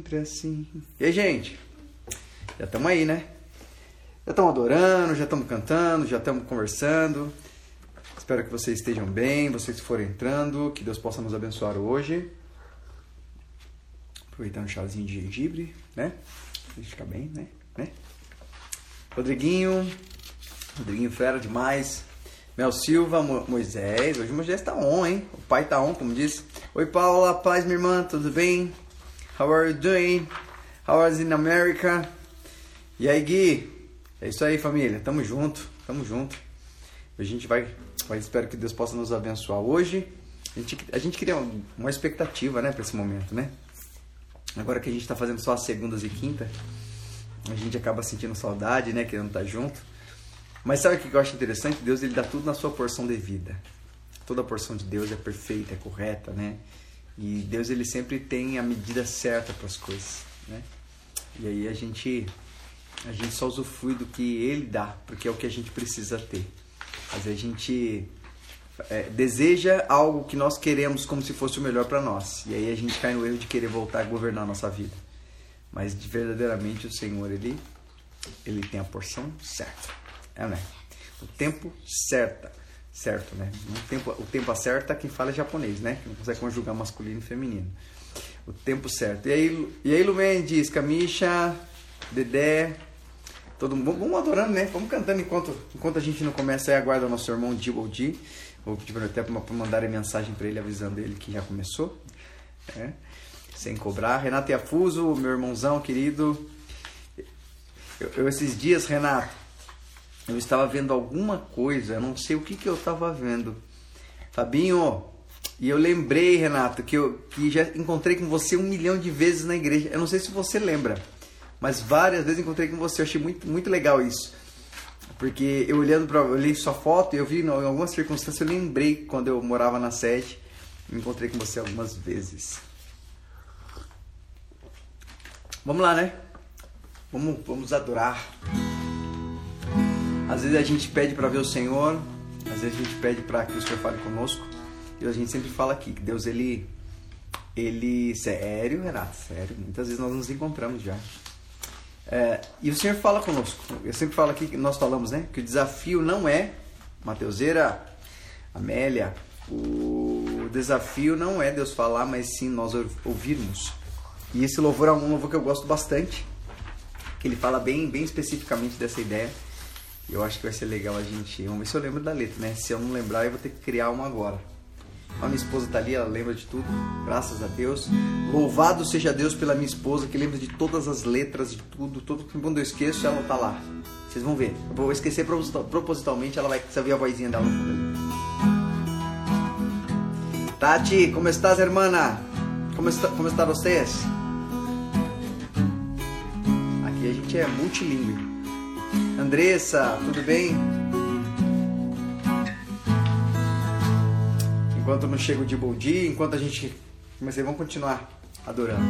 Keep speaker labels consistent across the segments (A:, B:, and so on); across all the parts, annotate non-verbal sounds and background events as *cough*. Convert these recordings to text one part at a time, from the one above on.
A: Sempre assim. E aí, gente? Já estamos aí, né? Já estamos adorando, já estamos cantando, já estamos conversando. Espero que vocês estejam bem, vocês que forem entrando, que Deus possa nos abençoar hoje. Aproveitando um chazinho de gengibre, né? Pra ficar bem, né? né? Rodriguinho, Rodriguinho fera demais. Mel Silva, Mo Moisés, hoje o Moisés tá on, hein? O pai tá on, como disse. Oi Paula, paz minha irmã, tudo bem? How are you doing? How you in America? E aí Gui? É isso aí família, tamo junto, tamo junto. A gente vai, vai espero que Deus possa nos abençoar hoje. A gente, a gente cria uma expectativa, né, para esse momento, né? Agora que a gente tá fazendo só as segundas e quinta, a gente acaba sentindo saudade, né, querendo estar junto. Mas sabe o que eu acho interessante? Deus ele dá tudo na sua porção devida. Toda a porção de Deus é perfeita, é correta, né? E Deus ele sempre tem a medida certa para as coisas, né? E aí a gente a gente só usufrui do que ele dá, porque é o que a gente precisa ter. Vezes a gente é, deseja algo que nós queremos como se fosse o melhor para nós. E aí a gente cai no erro de querer voltar a governar a nossa vida. Mas verdadeiramente o Senhor ele ele tem a porção certa. É, né? O tempo certa. Certo, né? O tempo, o tempo acerta quem fala é japonês, né? Que não consegue conjugar masculino e feminino. O tempo certo. E aí, e aí Lumen diz, Camisha, Dedé, todo mundo. Vamos adorando, né? Vamos cantando enquanto, enquanto a gente não começa aí, aguarda o nosso irmão Diboldi. Vou pedir até para mandar mensagem para ele avisando ele que já começou. É, sem cobrar. Renato Iafuso, meu irmãozão querido. Eu, eu esses dias, Renato, eu estava vendo alguma coisa, eu não sei o que, que eu estava vendo. Fabinho, e eu lembrei, Renato, que eu que já encontrei com você um milhão de vezes na igreja. Eu não sei se você lembra, mas várias vezes encontrei com você. Eu achei muito, muito legal isso. Porque eu olhando para olhei sua foto e eu vi em algumas circunstâncias, eu lembrei quando eu morava na sede, encontrei com você algumas vezes. Vamos lá, né? Vamos, vamos adorar. Às vezes a gente pede para ver o Senhor, às vezes a gente pede para que o Senhor fale conosco. E a gente sempre fala aqui que Deus ele ele sério, Renato, sério. Muitas vezes nós nos encontramos já. É, e o Senhor fala conosco. Eu sempre falo aqui que nós falamos, né, que o desafio não é Mateuseira, Amélia, o desafio não é Deus falar, mas sim nós ouvirmos. E esse louvor é um louvor que eu gosto bastante, que ele fala bem, bem especificamente dessa ideia eu acho que vai ser legal a gente. Vamos ver se eu lembro da letra, né? Se eu não lembrar, eu vou ter que criar uma agora. A minha esposa tá ali, ela lembra de tudo, graças a Deus. Louvado seja Deus pela minha esposa, que lembra de todas as letras, de tudo. Todo quando eu esqueço, ela tá lá. Vocês vão ver. Eu vou esquecer propositalmente, ela vai saber a vozinha dela no fundo ali. Tati, como estás, hermana? Como está, como está vocês? Aqui a gente é multilingüe. Andressa, tudo bem? Enquanto não chega o de bom dia, enquanto a gente. Mas vamos continuar adorando.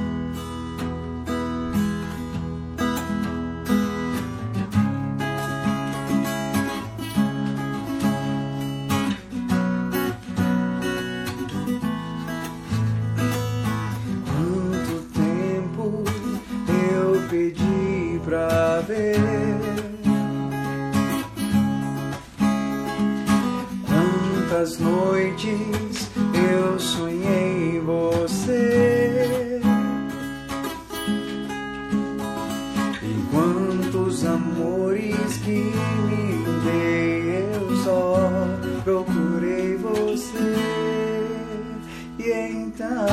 A: Quanto tempo eu pedi pra ver Quantas noites eu sonhei você. E quantos amores que me dei Eu só procurei você. E então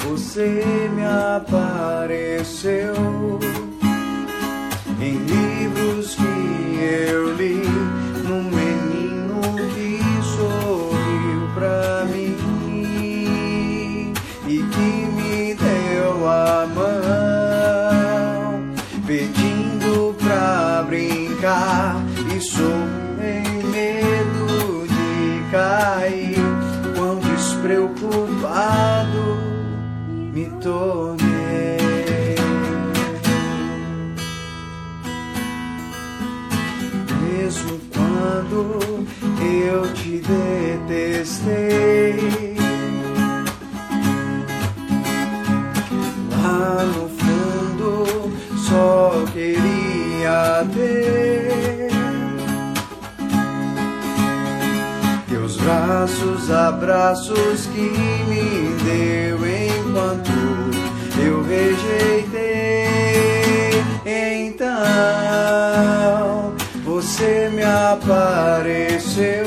A: você me apareceu Lá no fundo só queria ter teus braços, abraços que me deu enquanto eu rejeitei. Então você me apareceu.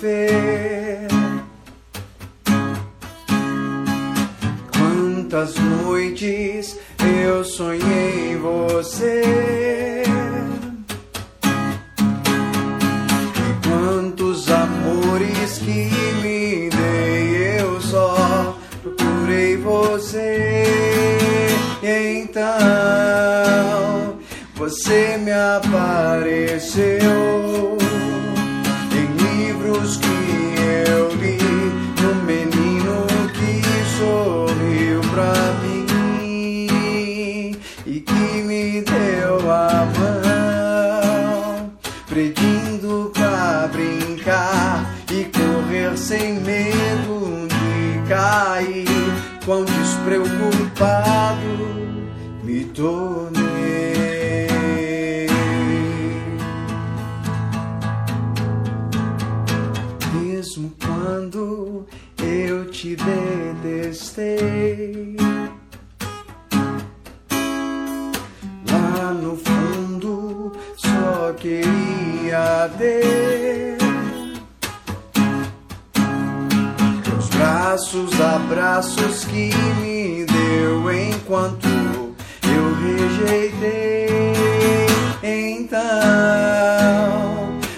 A: ver quantas noites eu sonhei você. E quantos amores que me dei, eu só procurei você. E então você me apareceu. Quão despreocupado me tornei. Mesmo quando eu te detestei. Lá no fundo só queria ter braços, abraços que me deu enquanto eu rejeitei. Então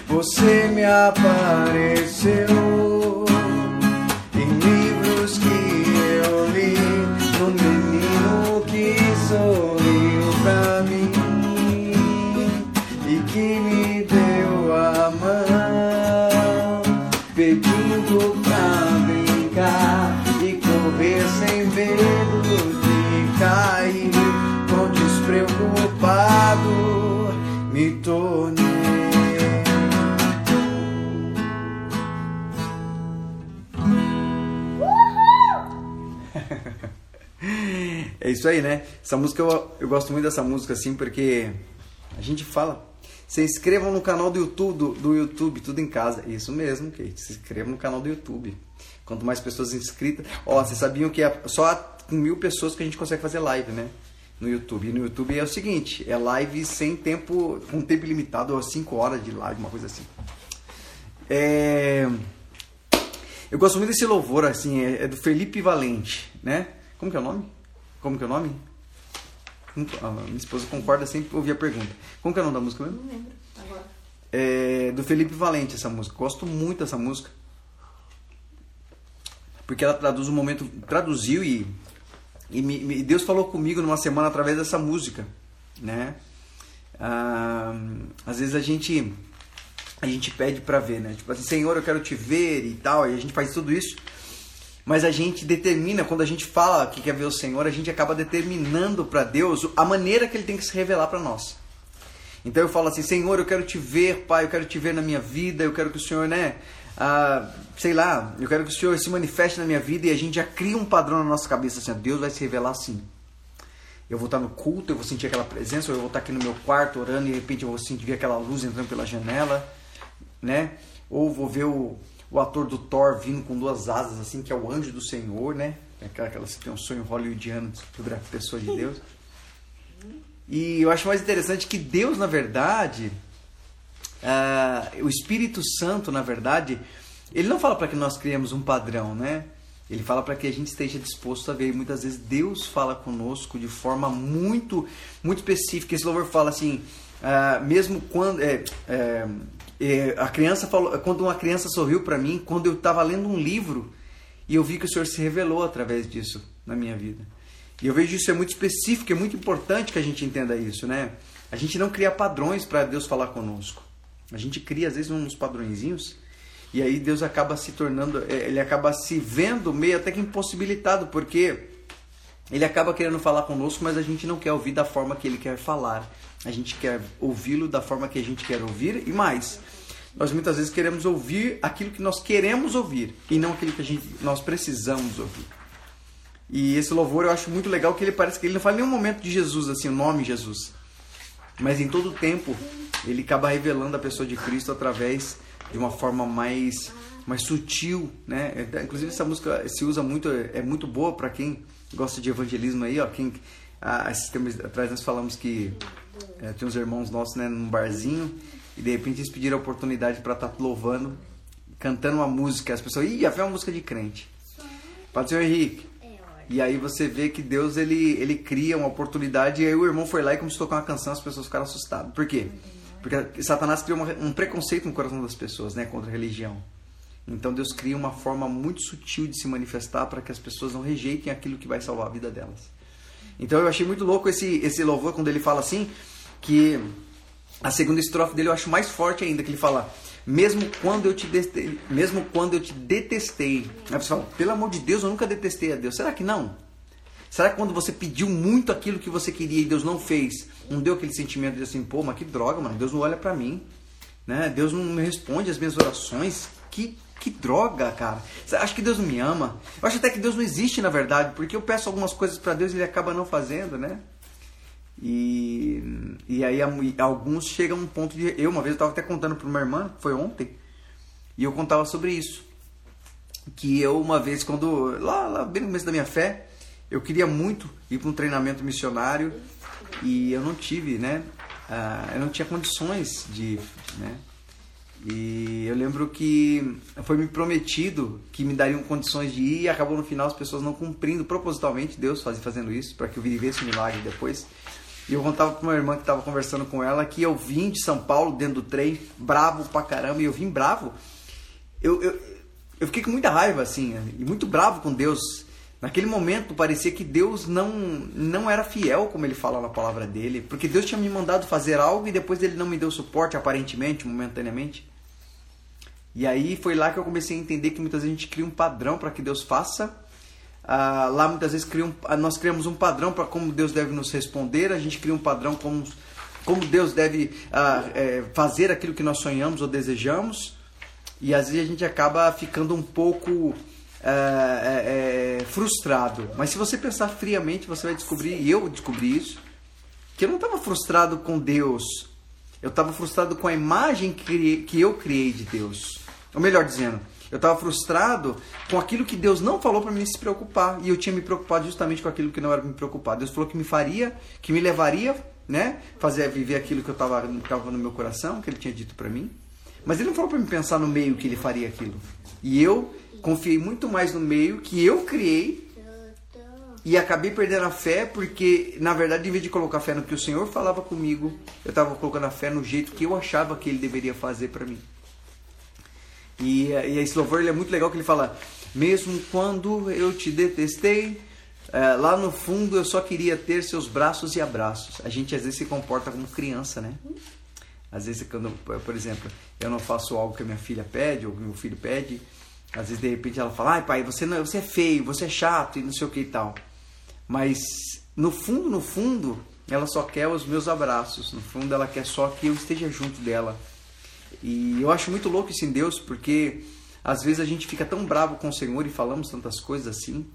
A: você me apareceu. Isso aí, né? Essa música eu, eu gosto muito dessa música assim porque a gente fala. Se inscrevam no canal do YouTube, do, do YouTube, tudo em casa. Isso mesmo, Kate. Se inscrevam no canal do YouTube. Quanto mais pessoas inscritas. Ó, vocês sabiam que é só com mil pessoas que a gente consegue fazer live, né? No YouTube. E no YouTube é o seguinte: é live sem tempo, com tempo limitado, ou 5 horas de live, uma coisa assim. É. Eu gosto muito desse louvor, assim, é, é do Felipe Valente, né? Como que é o nome? Como que é o nome? A minha esposa concorda sempre ouvir a pergunta. Como que é o nome da música mesmo?
B: Não lembro agora.
A: É do Felipe Valente essa música. Gosto muito dessa música. Porque ela traduz um momento. Traduziu e. E me, me, Deus falou comigo numa semana através dessa música. Né? Ah, às vezes a gente. A gente pede para ver, né? Tipo assim, Senhor, eu quero te ver e tal. E a gente faz tudo isso mas a gente determina, quando a gente fala que quer ver o Senhor, a gente acaba determinando para Deus a maneira que Ele tem que se revelar para nós. Então eu falo assim, Senhor, eu quero te ver, Pai, eu quero te ver na minha vida, eu quero que o Senhor, né, ah, sei lá, eu quero que o Senhor se manifeste na minha vida e a gente já cria um padrão na nossa cabeça, assim, Deus vai se revelar assim. Eu vou estar no culto, eu vou sentir aquela presença, ou eu vou estar aqui no meu quarto orando e de repente eu vou sentir aquela luz entrando pela janela, né? Ou vou ver o, o ator do Thor vindo com duas asas, assim, que é o anjo do Senhor, né? Aquela, que tem um sonho hollywoodiano sobre a pessoa de Deus. E eu acho mais interessante que Deus, na verdade, uh, o Espírito Santo, na verdade, ele não fala para que nós criemos um padrão, né? Ele fala para que a gente esteja disposto a ver. E muitas vezes Deus fala conosco de forma muito, muito específica. Esse louvor fala assim, uh, mesmo quando é, é, a criança falou, quando uma criança sorriu para mim, quando eu estava lendo um livro e eu vi que o Senhor se revelou através disso na minha vida. E eu vejo isso é muito específico, é muito importante que a gente entenda isso, né? A gente não cria padrões para Deus falar conosco. A gente cria às vezes uns padrõezinhos e aí Deus acaba se tornando, é, ele acaba se vendo meio até que impossibilitado, porque ele acaba querendo falar conosco, mas a gente não quer ouvir da forma que ele quer falar. A gente quer ouvi-lo da forma que a gente quer ouvir e mais. Nós muitas vezes queremos ouvir aquilo que nós queremos ouvir e não aquilo que a gente, nós precisamos ouvir. E esse louvor eu acho muito legal que ele parece que ele não fala nenhum momento de Jesus, assim, o nome Jesus. Mas em todo o tempo ele acaba revelando a pessoa de Cristo através de uma forma mais mais sutil, né? É, inclusive essa música se usa muito, é muito boa para quem gosta de evangelismo aí, ó. Quem há esses tempos atrás nós falamos que é, tinha uns irmãos nossos, né, num barzinho e de repente eles pediram a oportunidade para estar tá louvando, cantando uma música. As pessoas, ih, é uma música de crente. Pode ser Henrique. E aí você vê que Deus ele, ele cria uma oportunidade e aí o irmão foi lá e começou a tocar uma canção, as pessoas ficaram assustadas. Por quê? Porque Satanás cria uma, um preconceito no coração das pessoas, né, contra a religião. Então Deus cria uma forma muito sutil de se manifestar para que as pessoas não rejeitem aquilo que vai salvar a vida delas. Então eu achei muito louco esse, esse louvor quando ele fala assim, que a segunda estrofe dele eu acho mais forte ainda, que ele fala, mesmo quando eu te detestei, mesmo quando eu te detestei. Aí fala, pelo amor de Deus, eu nunca detestei a Deus. Será que não? Será que quando você pediu muito aquilo que você queria e Deus não fez, não deu aquele sentimento de assim, pô, mas que droga, mano, Deus não olha para mim, né? Deus não me responde as minhas orações, que que droga, cara. Acha que Deus não me ama? Eu acho até que Deus não existe na verdade, porque eu peço algumas coisas para Deus e ele acaba não fazendo, né? E, e aí alguns chegam a um ponto de. Eu, uma vez, eu estava até contando para uma irmã, foi ontem, e eu contava sobre isso. Que eu, uma vez, quando. Lá, lá bem no começo da minha fé, eu queria muito ir para um treinamento missionário e eu não tive, né? Uh, eu não tinha condições de, né? E eu lembro que foi me prometido que me dariam condições de ir e acabou no final as pessoas não cumprindo propositalmente, Deus fazendo isso para que eu vivesse o milagre depois. E eu contava para uma irmã que estava conversando com ela que eu vim de São Paulo dentro do trem, bravo pra caramba, e eu vim bravo. Eu, eu, eu fiquei com muita raiva, assim, e muito bravo com Deus Naquele momento parecia que Deus não, não era fiel, como ele fala na palavra dele, porque Deus tinha me mandado fazer algo e depois ele não me deu suporte, aparentemente, momentaneamente. E aí foi lá que eu comecei a entender que muitas vezes a gente cria um padrão para que Deus faça. Ah, lá muitas vezes um, nós criamos um padrão para como Deus deve nos responder, a gente cria um padrão como, como Deus deve ah, é, fazer aquilo que nós sonhamos ou desejamos. E às vezes a gente acaba ficando um pouco é, é, é, frustrado. Mas se você pensar friamente, você vai descobrir, e eu descobri isso, que eu não estava frustrado com Deus. Eu estava frustrado com a imagem que, que eu criei de Deus. Ou melhor dizendo, eu estava frustrado com aquilo que Deus não falou para mim se preocupar. E eu tinha me preocupado justamente com aquilo que não era me preocupar. Deus falou que me faria, que me levaria, né? Fazer viver aquilo que eu estava no meu coração, que Ele tinha dito para mim. Mas Ele não falou para me pensar no meio que Ele faria aquilo. E eu confiei muito mais no meio que eu criei e acabei perdendo a fé porque, na verdade, em vez de colocar fé no que o Senhor falava comigo, eu estava colocando a fé no jeito que eu achava que Ele deveria fazer para mim. E, e esse louvor ele é muito legal que ele fala: mesmo quando eu te detestei, é, lá no fundo eu só queria ter seus braços e abraços. A gente às vezes se comporta como criança, né? Às vezes, quando, por exemplo, eu não faço algo que a minha filha pede ou meu filho pede, às vezes, de repente, ela fala, ai pai, você, não, você é feio, você é chato e não sei o que e tal. Mas, no fundo, no fundo, ela só quer os meus abraços. No fundo, ela quer só que eu esteja junto dela. E eu acho muito louco isso em Deus, porque às vezes a gente fica tão bravo com o Senhor e falamos tantas coisas assim.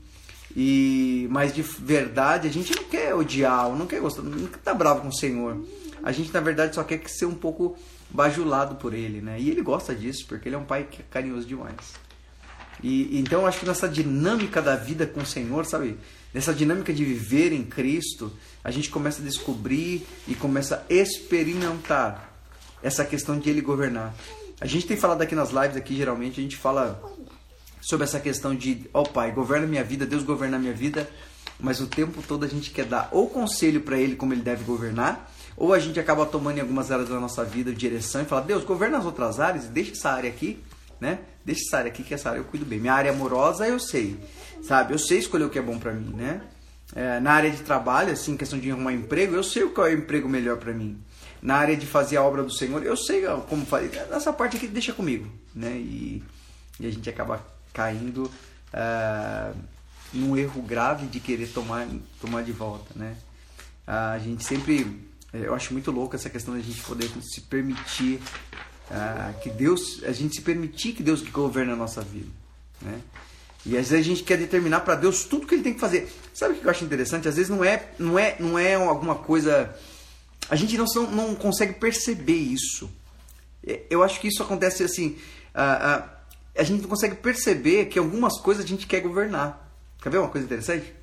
A: E mas de verdade a gente não quer odiar, não quer gostar, não estar bravo com o Senhor. A gente na verdade só quer ser um pouco bajulado por ele, né? E ele gosta disso, porque ele é um pai carinhoso demais. E então eu acho que nessa dinâmica da vida com o Senhor, sabe? Nessa dinâmica de viver em Cristo, a gente começa a descobrir e começa a experimentar essa questão de Ele governar. A gente tem falado aqui nas lives, aqui geralmente, a gente fala sobre essa questão de, ó oh, Pai, governa minha vida, Deus governa minha vida, mas o tempo todo a gente quer dar ou conselho para Ele como Ele deve governar, ou a gente acaba tomando em algumas áreas da nossa vida direção e fala, Deus, governa as outras áreas deixa essa área aqui, né? Deixa essa área aqui, que essa área eu cuido bem. Minha área amorosa eu sei, sabe? Eu sei escolher o que é bom para mim, né? É, na área de trabalho, assim, questão de arrumar emprego, eu sei qual é o emprego melhor para mim. Na área de fazer a obra do Senhor, eu sei como fazer. Nessa parte aqui, deixa comigo, né? E, e a gente acaba caindo uh, num erro grave de querer tomar, tomar de volta, né? Uh, a gente sempre, eu acho muito louco essa questão da gente poder se permitir uh, que Deus, a gente se permitir que Deus governe a nossa vida, né? E às vezes a gente quer determinar para Deus tudo que ele tem que fazer. Sabe o que eu acho interessante? Às vezes não é, não é, não é alguma coisa. A gente não, não consegue perceber isso. Eu acho que isso acontece assim. Uh, uh, a gente não consegue perceber que algumas coisas a gente quer governar. Quer ver uma coisa interessante?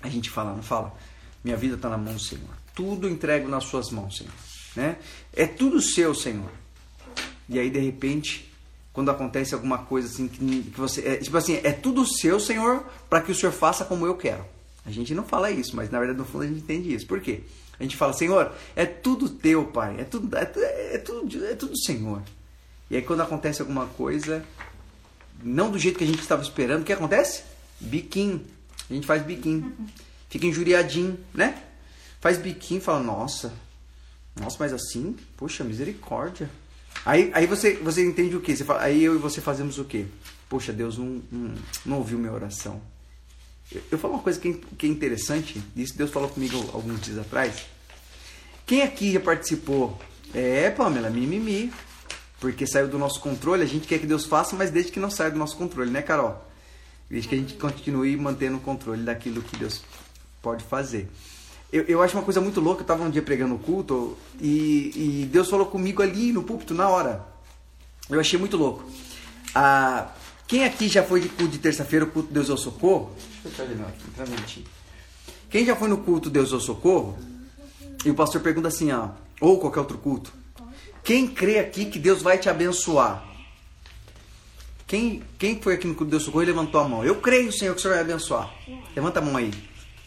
A: A gente fala, não fala? Minha vida está na mão do Senhor. Tudo entrego nas suas mãos, Senhor. Né? É tudo seu, Senhor. E aí, de repente, quando acontece alguma coisa assim que, que você. É, tipo assim, é tudo seu, Senhor, para que o Senhor faça como eu quero. A gente não fala isso, mas na verdade, no fundo, a gente entende isso. Por quê? A gente fala, Senhor, é tudo teu, Pai. É tudo, é, é, tudo, é tudo Senhor. E aí quando acontece alguma coisa, não do jeito que a gente estava esperando, o que acontece? Biquinho. A gente faz biquinho. *laughs* Fica injuriadinho, né? Faz biquinho e fala, nossa, nossa, mas assim, puxa, misericórdia. Aí, aí você, você entende o que? Você fala, aí eu e você fazemos o quê? Poxa, Deus não, não, não ouviu minha oração. Eu, falo uma coisa que é, é interessante, isso Deus falou comigo alguns dias atrás. Quem aqui já participou? É, Pamela, mimimi. Porque saiu do nosso controle, a gente quer que Deus faça, mas desde que não saia do nosso controle, né, Carol? Desde que a gente continue mantendo o controle daquilo que Deus pode fazer. Eu, eu acho uma coisa muito louca, eu estava um dia pregando o culto e, e, Deus falou comigo ali no púlpito, na hora. Eu achei muito louco. Ah, quem aqui já foi de culto de terça-feira, o culto Deus ao Socorro? Deixa eu aqui, Quem já foi no culto Deus ao Socorro? E o pastor pergunta assim, ó, ou qualquer outro culto. Quem crê aqui que Deus vai te abençoar? Quem, quem foi aqui no Clube Deus Socorro e levantou a mão? Eu creio, Senhor, que o Senhor vai abençoar. Levanta a mão aí.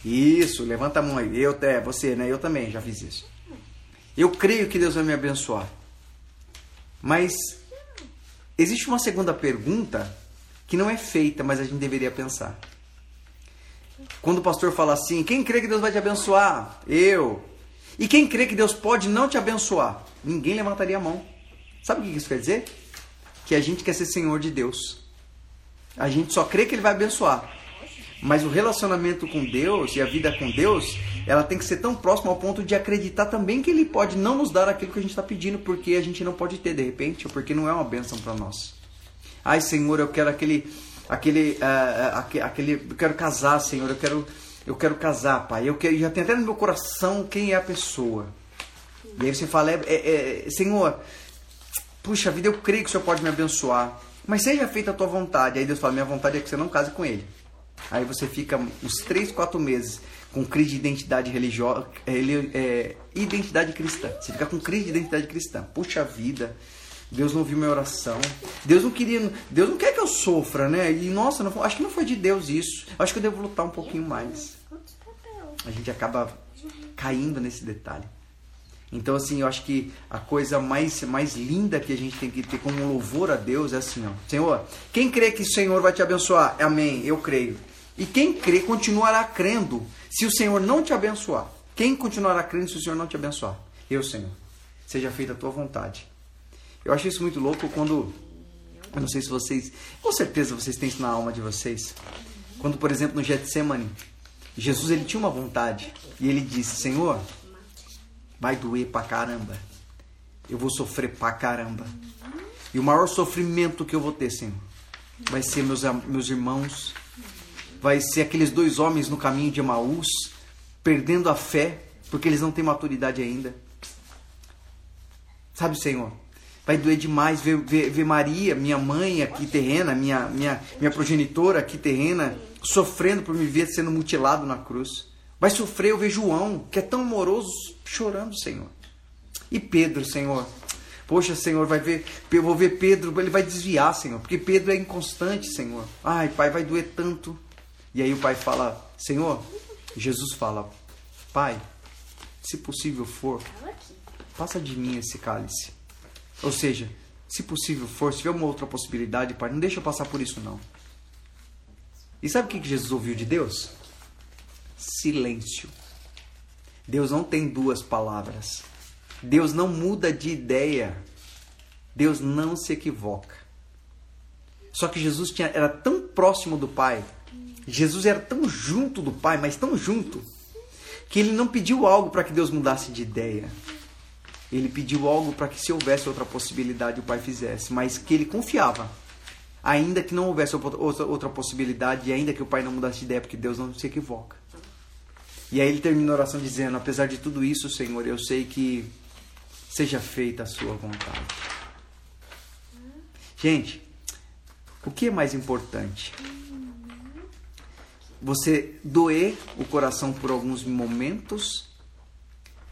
A: Isso, levanta a mão aí. Eu, é, você, né? Eu também já fiz isso. Eu creio que Deus vai me abençoar. Mas existe uma segunda pergunta que não é feita, mas a gente deveria pensar. Quando o pastor fala assim: quem crê que Deus vai te abençoar? Eu. E quem crê que Deus pode não te abençoar? Ninguém levantaria a mão. Sabe o que isso quer dizer? Que a gente quer ser senhor de Deus. A gente só crê que Ele vai abençoar. Mas o relacionamento com Deus e a vida com Deus, ela tem que ser tão próxima ao ponto de acreditar também que Ele pode não nos dar aquilo que a gente está pedindo, porque a gente não pode ter de repente, ou porque não é uma bênção para nós. Ai, Senhor, eu quero aquele, aquele, uh, aquele, eu quero casar, Senhor, eu quero eu quero casar, pai. Eu quero, já tem até no meu coração quem é a pessoa. E aí você fala, é, é, é, Senhor, puxa vida, eu creio que o Senhor pode me abençoar. Mas seja feita a tua vontade. Aí Deus fala, minha vontade é que você não case com ele. Aí você fica uns 3, 4 meses com crise de identidade religiosa, é, identidade cristã. Você fica com crise de identidade cristã. Puxa vida, Deus não ouviu minha oração. Deus não queria, Deus não quer que eu sofra, né? E nossa, não, acho que não foi de Deus isso. Acho que eu devo lutar um pouquinho mais a gente acaba caindo nesse detalhe. Então, assim, eu acho que a coisa mais, mais linda que a gente tem que ter como louvor a Deus é assim, ó. Senhor, quem crê que o Senhor vai te abençoar? Amém, eu creio. E quem crê continuará crendo se o Senhor não te abençoar. Quem continuará crendo se o Senhor não te abençoar? Eu, Senhor. Seja feita a tua vontade. Eu acho isso muito louco quando. Eu não sei se vocês. Com certeza vocês têm isso na alma de vocês. Quando, por exemplo, no Getsemane, Jesus ele tinha uma vontade e ele disse: Senhor, vai doer pra caramba. Eu vou sofrer pra caramba. E o maior sofrimento que eu vou ter, Senhor, vai ser meus, meus irmãos, vai ser aqueles dois homens no caminho de Emaús, perdendo a fé, porque eles não têm maturidade ainda. Sabe, Senhor, vai doer demais ver, ver, ver Maria, minha mãe aqui terrena, minha, minha, minha progenitora aqui terrena, sofrendo por me ver sendo mutilado na cruz. Vai sofrer eu ver João, que é tão amoroso, chorando, Senhor. E Pedro, Senhor, Poxa, Senhor, vai ver, eu vou ver Pedro, ele vai desviar, Senhor, porque Pedro é inconstante, Senhor. Ai, Pai, vai doer tanto. E aí o Pai fala, Senhor, Jesus fala, Pai, se possível for, passa de mim esse cálice. Ou seja, se possível for, se tiver uma outra possibilidade, Pai, não deixa eu passar por isso não. E sabe o que Jesus ouviu de Deus? Silêncio. Deus não tem duas palavras. Deus não muda de ideia. Deus não se equivoca. Só que Jesus tinha, era tão próximo do Pai, Jesus era tão junto do Pai, mas tão junto, que ele não pediu algo para que Deus mudasse de ideia. Ele pediu algo para que, se houvesse outra possibilidade, o Pai fizesse, mas que ele confiava, ainda que não houvesse outra, outra possibilidade, e ainda que o Pai não mudasse de ideia, porque Deus não se equivoca. E aí ele termina a oração dizendo: Apesar de tudo isso, Senhor, eu sei que seja feita a Sua vontade. Gente, o que é mais importante? Você doer o coração por alguns momentos,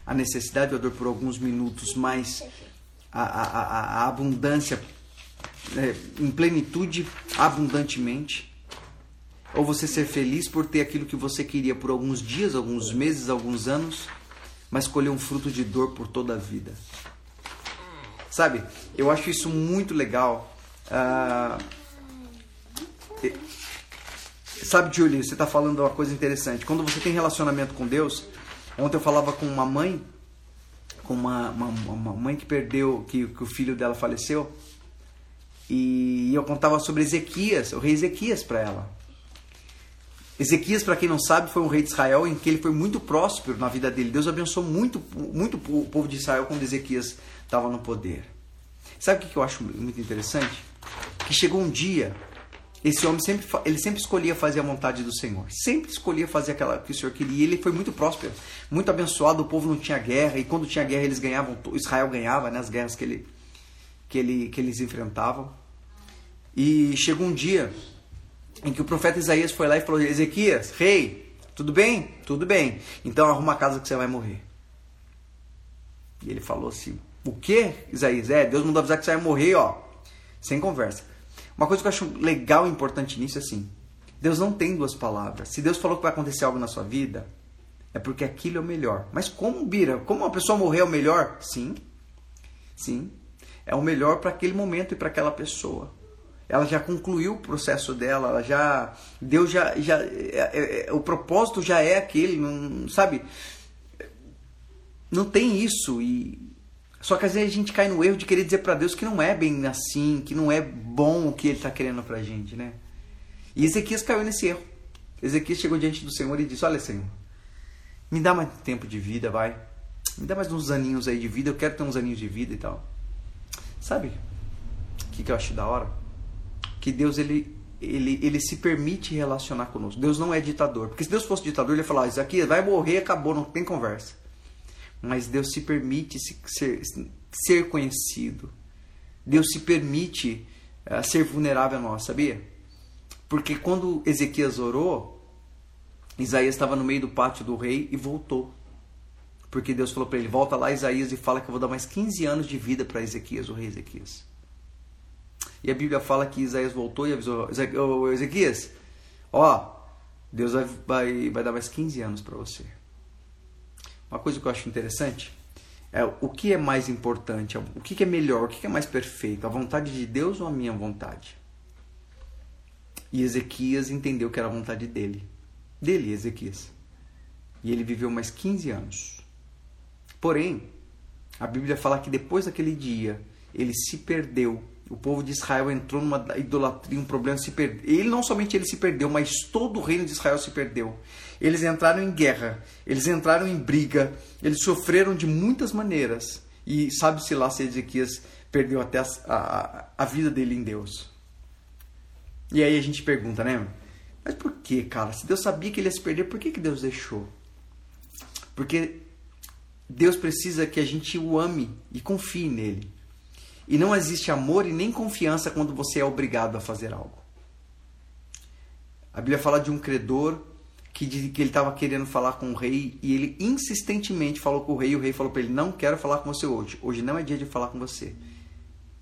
A: a necessidade ou a dor por alguns minutos, mas a, a, a, abundância é, em plenitude, abundantemente ou você ser feliz por ter aquilo que você queria por alguns dias, alguns meses, alguns anos, mas colher um fruto de dor por toda a vida. Sabe, eu acho isso muito legal. Ah, sabe, Julie, você está falando uma coisa interessante. Quando você tem relacionamento com Deus, ontem eu falava com uma mãe, com uma, uma, uma mãe que perdeu, que, que o filho dela faleceu, e eu contava sobre Ezequias, o rei Ezequias para ela. Ezequias, para quem não sabe, foi um rei de Israel em que ele foi muito próspero na vida dele. Deus abençoou muito, muito o povo de Israel quando Ezequias estava no poder. Sabe o que eu acho muito interessante? Que chegou um dia, esse homem sempre, ele sempre escolhia fazer a vontade do Senhor. Sempre escolhia fazer aquela que o Senhor queria. E ele foi muito próspero, muito abençoado. O povo não tinha guerra. E quando tinha guerra, eles ganhavam. Israel ganhava nas né, guerras que, ele, que, ele, que eles enfrentavam. E chegou um dia em que o profeta Isaías foi lá e falou: Ezequias, rei, tudo bem? Tudo bem. Então arruma a casa que você vai morrer. E ele falou assim: O que, Isaías? É, Deus mandou avisar que você vai morrer, ó. Sem conversa. Uma coisa que eu acho legal e importante nisso é assim: Deus não tem duas palavras. Se Deus falou que vai acontecer algo na sua vida, é porque aquilo é o melhor. Mas como, Bira? Como uma pessoa morrer é o melhor? Sim. Sim. É o melhor para aquele momento e para aquela pessoa ela já concluiu o processo dela, ela já Deus já já é, é, é, o propósito já é aquele, não sabe? Não tem isso e só que às vezes a gente cai no erro de querer dizer para Deus que não é bem assim, que não é bom o que ele está querendo para a gente, né? E Ezequias caiu nesse erro. Ezequias chegou diante do Senhor e disse: Olha, Senhor, me dá mais tempo de vida, vai. Me dá mais uns aninhos aí de vida, eu quero ter uns aninhos de vida e tal. Sabe o que, que eu acho da hora? que Deus ele, ele, ele se permite relacionar conosco. Deus não é ditador. Porque se Deus fosse ditador, ele ia falar: Isso aqui vai morrer, acabou, não tem conversa. Mas Deus se permite ser, ser conhecido. Deus se permite uh, ser vulnerável a nós, sabia? Porque quando Ezequias orou, Isaías estava no meio do pátio do rei e voltou. Porque Deus falou para ele: Volta lá, Isaías, e fala que eu vou dar mais 15 anos de vida para Ezequias, o rei Ezequias. E a Bíblia fala que Isaías voltou e avisou: Ezequias, ó, Deus vai, vai, vai dar mais 15 anos para você. Uma coisa que eu acho interessante é o que é mais importante, o que é melhor, o que é mais perfeito, a vontade de Deus ou a minha vontade? E Ezequias entendeu que era a vontade dele. Dele, Ezequias. E ele viveu mais 15 anos. Porém, a Bíblia fala que depois daquele dia, ele se perdeu o povo de Israel entrou numa idolatria, um problema se perdeu. Ele não somente ele se perdeu, mas todo o reino de Israel se perdeu. Eles entraram em guerra, eles entraram em briga, eles sofreram de muitas maneiras. E sabe-se lá se Ezequias perdeu até a, a, a, vida dele em Deus. E aí a gente pergunta, né? Mas por que, cara? Se Deus sabia que ele ia se perder, por que, que Deus deixou? Porque Deus precisa que a gente o ame e confie nele. E não existe amor e nem confiança quando você é obrigado a fazer algo. A Bíblia fala de um credor que, que ele estava querendo falar com o rei e ele insistentemente falou com o rei e o rei falou para ele: Não quero falar com você hoje. Hoje não é dia de falar com você.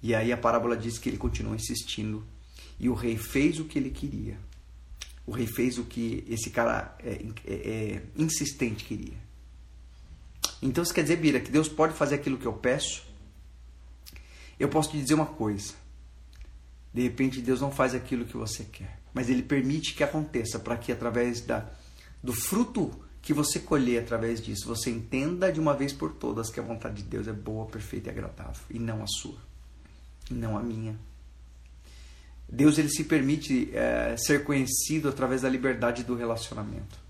A: E aí a parábola diz que ele continuou insistindo e o rei fez o que ele queria. O rei fez o que esse cara é, é, é, insistente queria. Então isso quer dizer, Bira, que Deus pode fazer aquilo que eu peço? Eu posso te dizer uma coisa. De repente Deus não faz aquilo que você quer, mas Ele permite que aconteça para que através da, do fruto que você colher através disso, você entenda de uma vez por todas que a vontade de Deus é boa, perfeita e agradável, e não a sua, e não a minha. Deus ele se permite é, ser conhecido através da liberdade do relacionamento.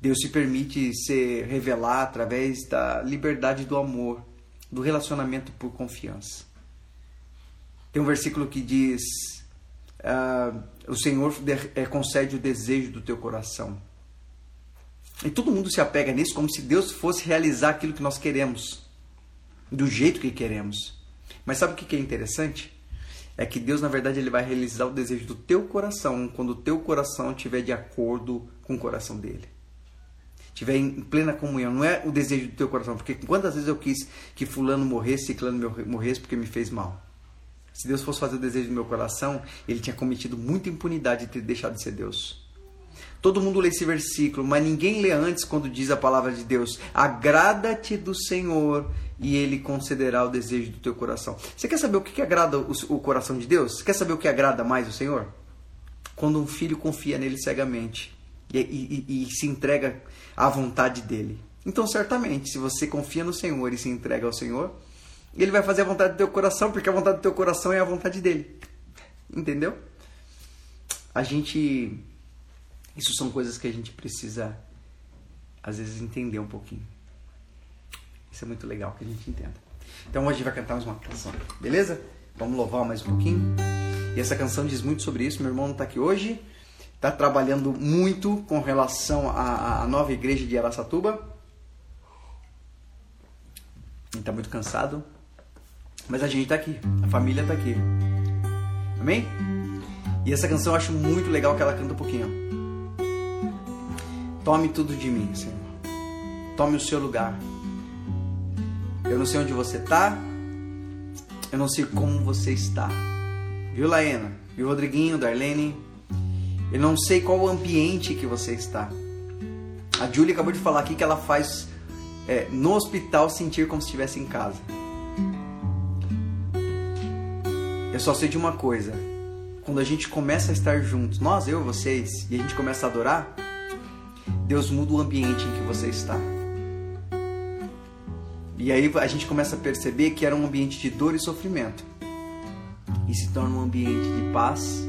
A: Deus se permite ser revelar através da liberdade do amor, do relacionamento por confiança. Tem um versículo que diz: uh, O Senhor é, concede o desejo do teu coração. E todo mundo se apega nisso como se Deus fosse realizar aquilo que nós queremos, do jeito que queremos. Mas sabe o que é interessante? É que Deus, na verdade, ele vai realizar o desejo do teu coração quando o teu coração estiver de acordo com o coração dele. Estiver em plena comunhão. Não é o desejo do teu coração, porque quantas vezes eu quis que fulano morresse, ciclano morresse porque me fez mal. Se Deus fosse fazer o desejo do meu coração, ele tinha cometido muita impunidade de ter deixado de ser Deus. Todo mundo lê esse versículo, mas ninguém lê antes quando diz a palavra de Deus: Agrada-te do Senhor e Ele concederá o desejo do teu coração. Você quer saber o que, agrada o, coração de Deus? Quer saber o que agrada mais o Senhor? Quando um filho confia nele cegamente e, e, e, se entrega à vontade dele. Então, certamente, se você confia no Senhor e se entrega ao Senhor, ele vai fazer a vontade do teu coração, porque a vontade do teu coração é a vontade dele. Entendeu? A gente. Isso são coisas que a gente precisa, às vezes, entender um pouquinho. Isso é muito legal que a gente entenda. Então hoje vai cantar mais uma canção, beleza? Vamos louvar mais um pouquinho. E essa canção diz muito sobre isso. Meu irmão não está aqui hoje. Está trabalhando muito com relação à, à nova igreja de Aracatuba. Está muito cansado. Mas a gente está aqui, a família está aqui. Amém? E essa canção eu acho muito legal que ela canta um pouquinho. Tome tudo de mim, Senhor. Tome o seu lugar. Eu não sei onde você está. Eu não sei como você está. Viu, Laena? Viu, Rodriguinho, Darlene? Eu não sei qual o ambiente que você está. A Julie acabou de falar aqui que ela faz é, no hospital sentir como se estivesse em casa. Eu só sei de uma coisa. Quando a gente começa a estar juntos, nós, eu, vocês, e a gente começa a adorar, Deus muda o ambiente em que você está. E aí a gente começa a perceber que era um ambiente de dor e sofrimento. E se torna um ambiente de paz,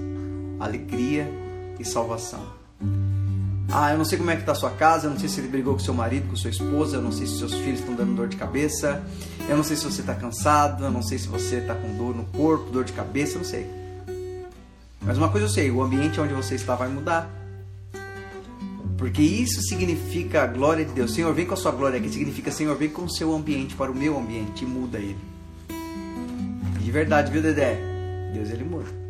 A: alegria e salvação. Ah, eu não sei como é que está sua casa, eu não sei se ele brigou com seu marido, com sua esposa, eu não sei se seus filhos estão dando dor de cabeça, eu não sei se você está cansado, eu não sei se você está com dor no corpo, dor de cabeça, eu não sei. Mas uma coisa eu sei, o ambiente onde você está vai mudar. Porque isso significa a glória de Deus. Senhor, vem com a sua glória aqui. Significa, Senhor, vem com o seu ambiente para o meu ambiente e muda ele. De verdade, viu, Dedé? Deus, ele muda.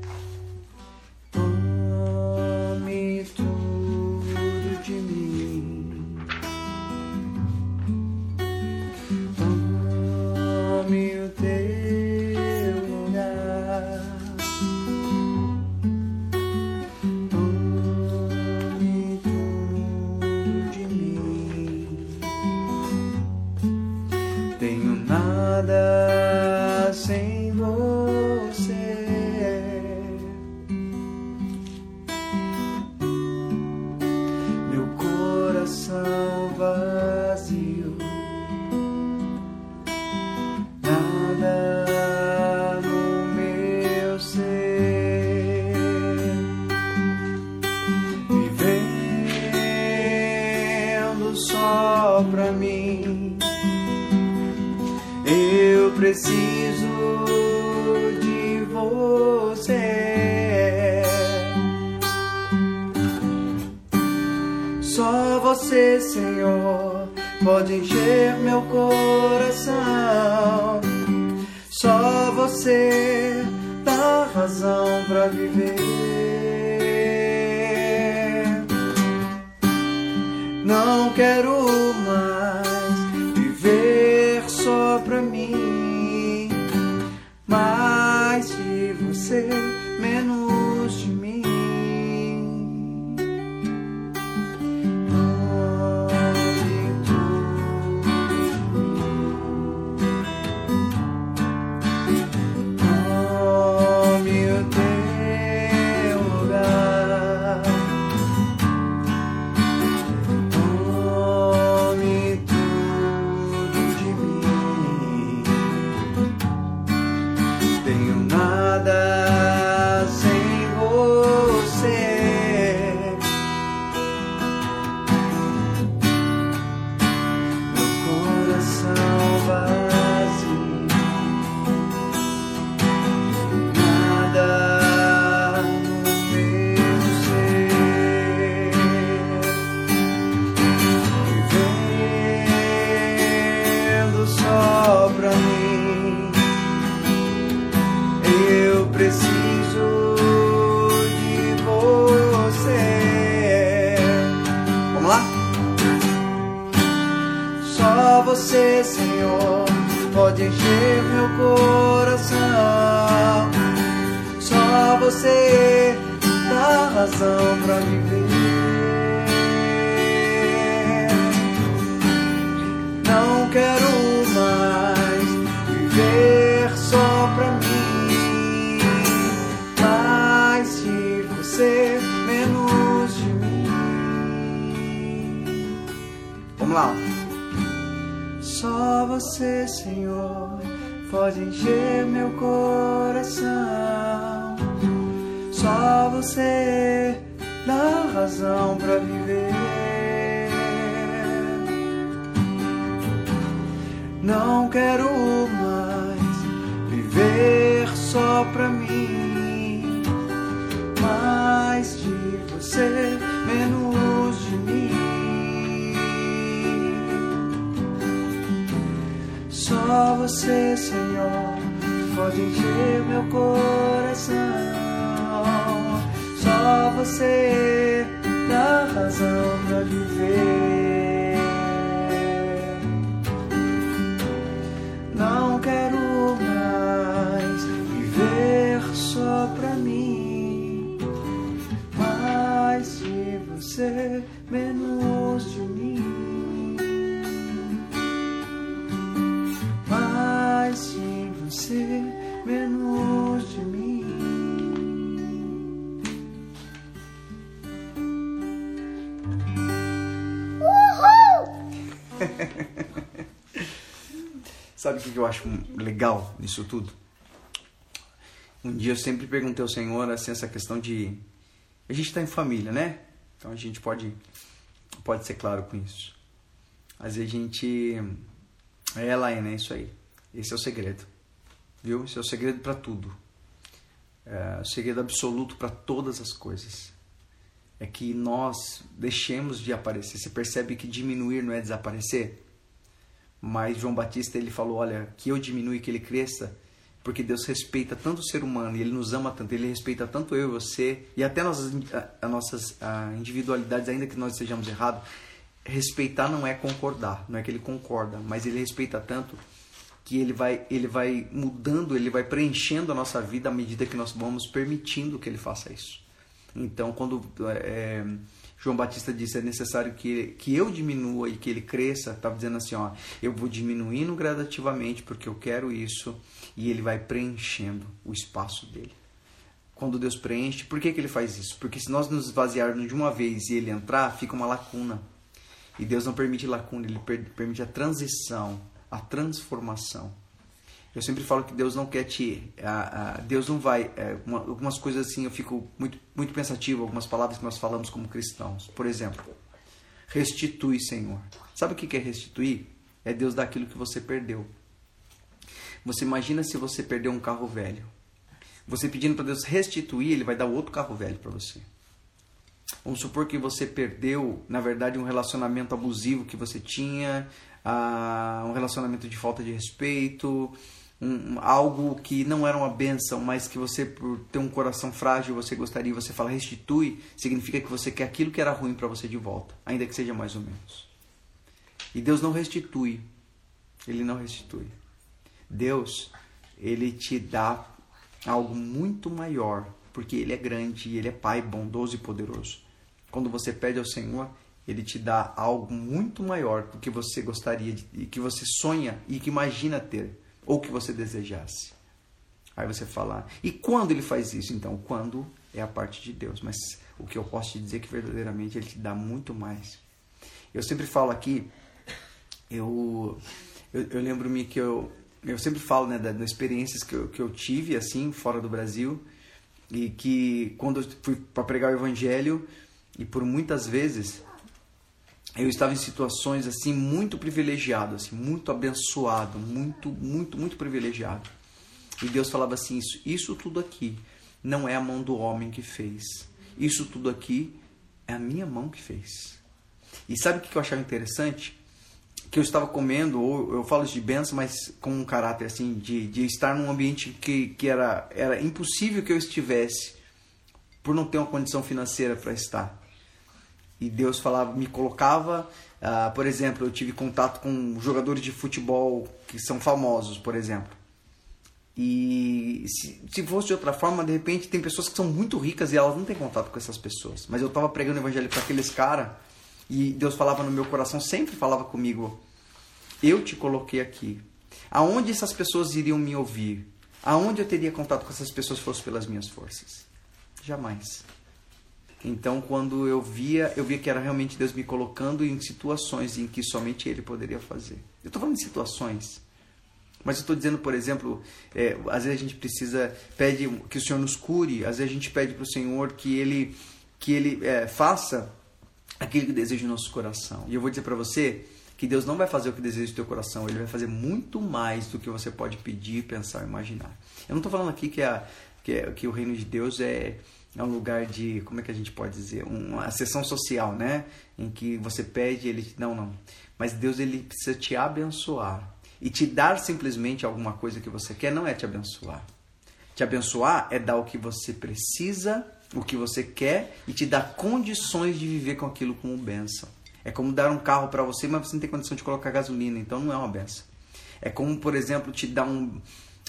A: Não quero mais viver só pra mim. Mais de você, menos de mim. Só você, Senhor, pode encher meu coração. Só você dá razão pra viver. Menos de mim. Mais de você, menos de mim. *laughs* Sabe o que eu acho legal nisso tudo? Um dia eu sempre perguntei ao Senhor assim, essa questão de. A gente está em família, né? Então a gente pode, pode ser claro com isso. Mas a gente. É ela é? Isso aí. Esse é o segredo. Viu? Esse é o segredo para tudo. É o segredo absoluto para todas as coisas. É que nós deixemos de aparecer. Você percebe que diminuir não é desaparecer? Mas João Batista ele falou, olha, que eu diminua e que ele cresça, porque Deus respeita tanto o ser humano e ele nos ama tanto, ele respeita tanto eu e você e até nossas, a, nossas a individualidades, ainda que nós estejamos errados. Respeitar não é concordar, não é que ele concorda, mas ele respeita tanto que ele vai, ele vai mudando, ele vai preenchendo a nossa vida à medida que nós vamos permitindo que ele faça isso. Então, quando é, João Batista disse é necessário que, que eu diminua e que ele cresça, estava dizendo assim, ó, eu vou diminuindo gradativamente porque eu quero isso e ele vai preenchendo o espaço dele. Quando Deus preenche, por que, que ele faz isso? Porque se nós nos esvaziarmos de uma vez e ele entrar, fica uma lacuna. E Deus não permite lacuna, ele per permite a transição, a transformação. Eu sempre falo que Deus não quer te. A, a, Deus não vai. É, uma, algumas coisas assim eu fico muito, muito pensativo, algumas palavras que nós falamos como cristãos. Por exemplo, restitui, Senhor. Sabe o que é restituir? É Deus dar aquilo que você perdeu. Você imagina se você perdeu um carro velho. Você pedindo para Deus restituir, Ele vai dar outro carro velho para você. Vamos supor que você perdeu, na verdade, um relacionamento abusivo que você tinha, uh, um relacionamento de falta de respeito, um, algo que não era uma benção, mas que você, por ter um coração frágil, você gostaria, você fala restitui, significa que você quer aquilo que era ruim para você de volta, ainda que seja mais ou menos. E Deus não restitui. Ele não restitui. Deus, ele te dá algo muito maior, porque ele é grande ele é pai bondoso e poderoso. Quando você pede ao Senhor, ele te dá algo muito maior do que você gostaria de, que você sonha e que imagina ter ou que você desejasse. Aí você fala, e quando ele faz isso? Então, quando é a parte de Deus. Mas o que eu posso te dizer é que verdadeiramente ele te dá muito mais. Eu sempre falo aqui, eu, eu, eu lembro-me que eu, eu sempre falo né, das, das experiências que eu, que eu tive assim fora do Brasil e que quando eu fui para pregar o evangelho e por muitas vezes eu estava em situações assim muito privilegiado, assim, muito abençoado, muito, muito, muito privilegiado. E Deus falava assim: isso, isso tudo aqui não é a mão do homem que fez. Isso tudo aqui é a minha mão que fez. E sabe o que eu achava interessante? Que eu estava comendo, ou eu falo de benção, mas com um caráter assim, de, de estar num ambiente que, que era, era impossível que eu estivesse, por não ter uma condição financeira para estar. E Deus falava, me colocava, uh, por exemplo, eu tive contato com jogadores de futebol que são famosos, por exemplo. E se, se fosse de outra forma, de repente tem pessoas que são muito ricas e elas não têm contato com essas pessoas. Mas eu estava pregando o evangelho para aqueles caras e Deus falava no meu coração, sempre falava comigo: Eu te coloquei aqui. Aonde essas pessoas iriam me ouvir? Aonde eu teria contato com essas pessoas fosse pelas minhas forças? Jamais. Então, quando eu via, eu via que era realmente Deus me colocando em situações em que somente Ele poderia fazer. Eu estou falando de situações. Mas eu estou dizendo, por exemplo, é, às vezes a gente precisa, pede que o Senhor nos cure, às vezes a gente pede para o Senhor que Ele, que ele é, faça aquilo que deseja o nosso coração. E eu vou dizer para você que Deus não vai fazer o que deseja o teu coração, Ele vai fazer muito mais do que você pode pedir, pensar, imaginar. Eu não estou falando aqui que, a, que, é, que o reino de Deus é é um lugar de, como é que a gente pode dizer, uma sessão social, né? Em que você pede, ele não, não. Mas Deus ele precisa te abençoar e te dar simplesmente alguma coisa que você quer não é te abençoar. Te abençoar é dar o que você precisa, o que você quer e te dar condições de viver com aquilo como bênção. É como dar um carro para você, mas você não tem condição de colocar gasolina, então não é uma benção. É como, por exemplo, te dar um,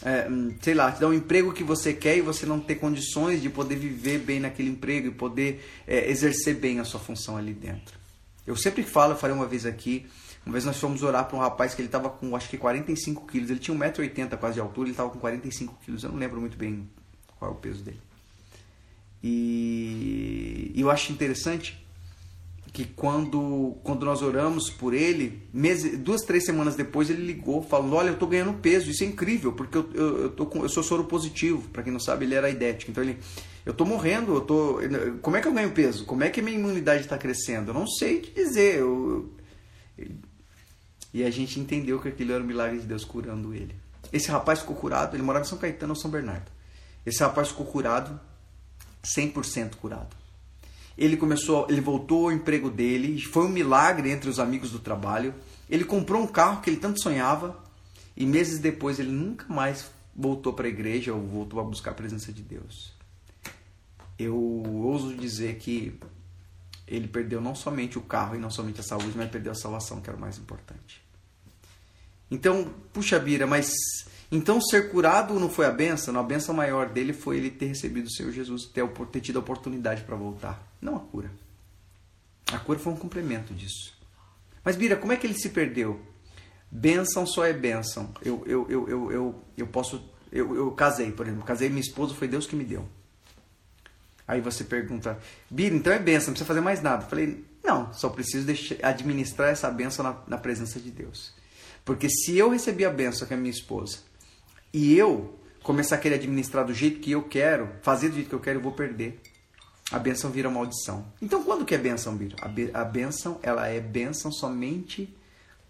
A: é, hum, sei lá, te dar um emprego que você quer e você não ter condições de poder viver bem naquele emprego e poder é, exercer bem a sua função ali dentro. Eu sempre falo, eu falei uma vez aqui, uma vez nós fomos orar para um rapaz que ele estava com acho que 45 quilos, ele tinha 1,80m quase de altura, ele estava com 45 quilos, eu não lembro muito bem qual é o peso dele. E, e eu acho interessante que quando, quando nós oramos por ele, mês, duas, três semanas depois ele ligou, falou, olha, eu estou ganhando peso, isso é incrível, porque eu, eu, eu, tô com, eu sou soro positivo, para quem não sabe, ele era idético, então ele, eu estou morrendo, eu tô, como é que eu ganho peso? Como é que minha imunidade está crescendo? Eu não sei te dizer, eu, e a gente entendeu que aquilo era um milagre de Deus curando ele. Esse rapaz ficou curado, ele morava em São Caetano ou São Bernardo. Esse rapaz ficou curado, 100% curado ele começou, ele voltou ao emprego dele, foi um milagre entre os amigos do trabalho. Ele comprou um carro que ele tanto sonhava e meses depois ele nunca mais voltou para a igreja ou voltou a buscar a presença de Deus. Eu ouso dizer que ele perdeu não somente o carro e não somente a saúde, mas perdeu a salvação, que era o mais importante. Então, puxa Bira, mas então, ser curado não foi a benção, a benção maior dele foi ele ter recebido o Senhor Jesus, ter, ter tido a oportunidade para voltar, não a cura. A cura foi um complemento disso. Mas, Bira, como é que ele se perdeu? Bênção só é bênção. Eu, eu, eu, eu, eu, eu posso. Eu, eu casei, por exemplo. Casei, minha esposa foi Deus que me deu. Aí você pergunta, Bira, então é bênção, não precisa fazer mais nada. Eu falei, não, só preciso deixar, administrar essa bênção na, na presença de Deus. Porque se eu receber a bênção que é minha esposa, e eu começar a querer administrar do jeito que eu quero, fazer do jeito que eu quero, eu vou perder. A benção vira maldição. Então, quando que é benção, Biro? A, benção, ela é benção somente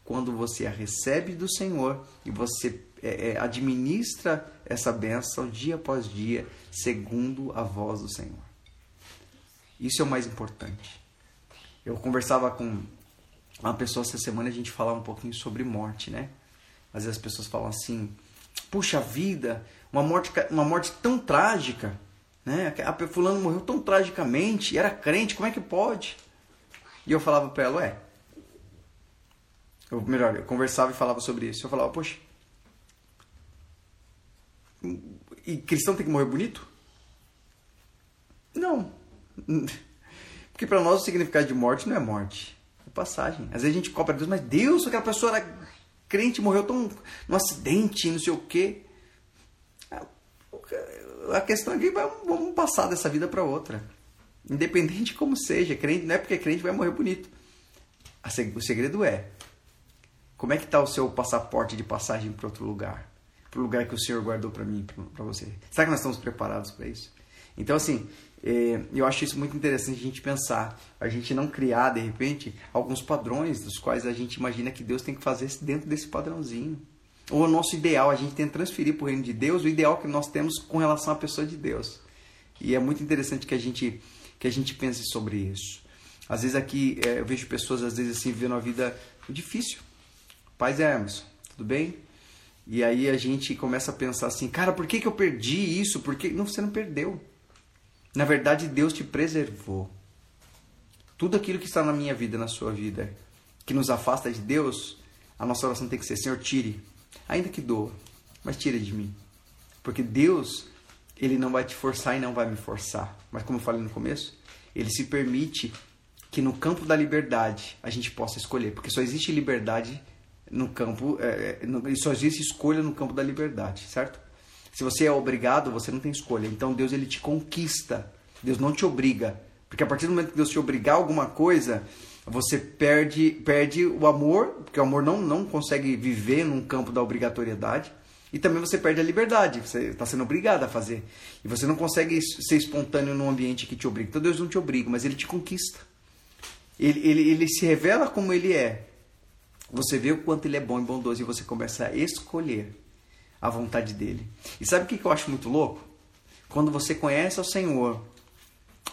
A: quando você a recebe do Senhor e você é, é, administra essa benção dia após dia, segundo a voz do Senhor. Isso é o mais importante. Eu conversava com uma pessoa essa semana, a gente falava um pouquinho sobre morte, né? Às vezes as pessoas falam assim, puxa vida, uma morte, uma morte tão trágica, né? A fulano morreu tão tragicamente, era crente, como é que pode? E eu falava para ela, ué, Eu, melhor, eu conversava e falava sobre isso. Eu falava, poxa, e cristão tem que morrer bonito? Não. Porque para nós o significado de morte não é morte, é passagem. Às vezes a gente cobra Deus, mas Deus, aquela pessoa era crente, morreu tão num acidente, não sei o quê. A questão é que vamos passar dessa vida para outra. Independente de como seja, crente, não é porque é crente vai morrer bonito. O segredo é como é que está o seu passaporte de passagem para outro lugar? Para o lugar que o Senhor guardou para mim, para você. Será que nós estamos preparados para isso? Então, assim, é, eu acho isso muito interessante a gente pensar. A gente não criar, de repente, alguns padrões dos quais a gente imagina que Deus tem que fazer dentro desse padrãozinho. Ou o nosso ideal, a gente tem que transferir para o reino de Deus o ideal que nós temos com relação à pessoa de Deus. E é muito interessante que a gente, que a gente pense sobre isso. Às vezes aqui é, eu vejo pessoas, às vezes assim, vivendo uma vida difícil. Paz Hermes, tudo bem? E aí a gente começa a pensar assim, cara, por que, que eu perdi isso? Por que... Não, você não perdeu. Na verdade, Deus te preservou. Tudo aquilo que está na minha vida, na sua vida, que nos afasta de Deus, a nossa oração tem que ser: Senhor, tire, ainda que doa, mas tire de mim. Porque Deus, Ele não vai te forçar e não vai me forçar. Mas, como eu falei no começo, Ele se permite que no campo da liberdade a gente possa escolher. Porque só existe liberdade no campo, é, é só existe escolha no campo da liberdade, certo? Se você é obrigado, você não tem escolha. Então Deus ele te conquista. Deus não te obriga. Porque a partir do momento que Deus te obrigar a alguma coisa, você perde, perde o amor, porque o amor não, não consegue viver num campo da obrigatoriedade. E também você perde a liberdade, você está sendo obrigado a fazer. E você não consegue ser espontâneo num ambiente que te obriga. Então Deus não te obriga, mas Ele te conquista. Ele, ele, ele se revela como Ele é. Você vê o quanto Ele é bom e bondoso e você começa a escolher a vontade dele. E sabe o que eu acho muito louco? Quando você conhece o Senhor,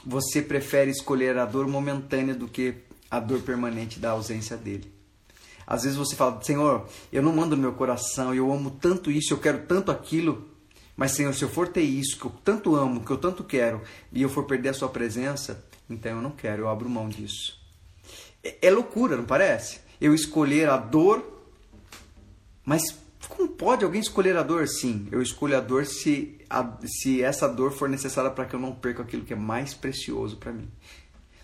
A: você prefere escolher a dor momentânea do que a dor permanente da ausência dele. Às vezes você fala, Senhor, eu não mando meu coração, eu amo tanto isso, eu quero tanto aquilo, mas Senhor, se eu for ter isso, que eu tanto amo, que eu tanto quero, e eu for perder a sua presença, então eu não quero, eu abro mão disso. É, é loucura, não parece? Eu escolher a dor, mas como pode alguém escolher a dor? Sim, eu escolho a dor se, a, se essa dor for necessária para que eu não perca aquilo que é mais precioso para mim.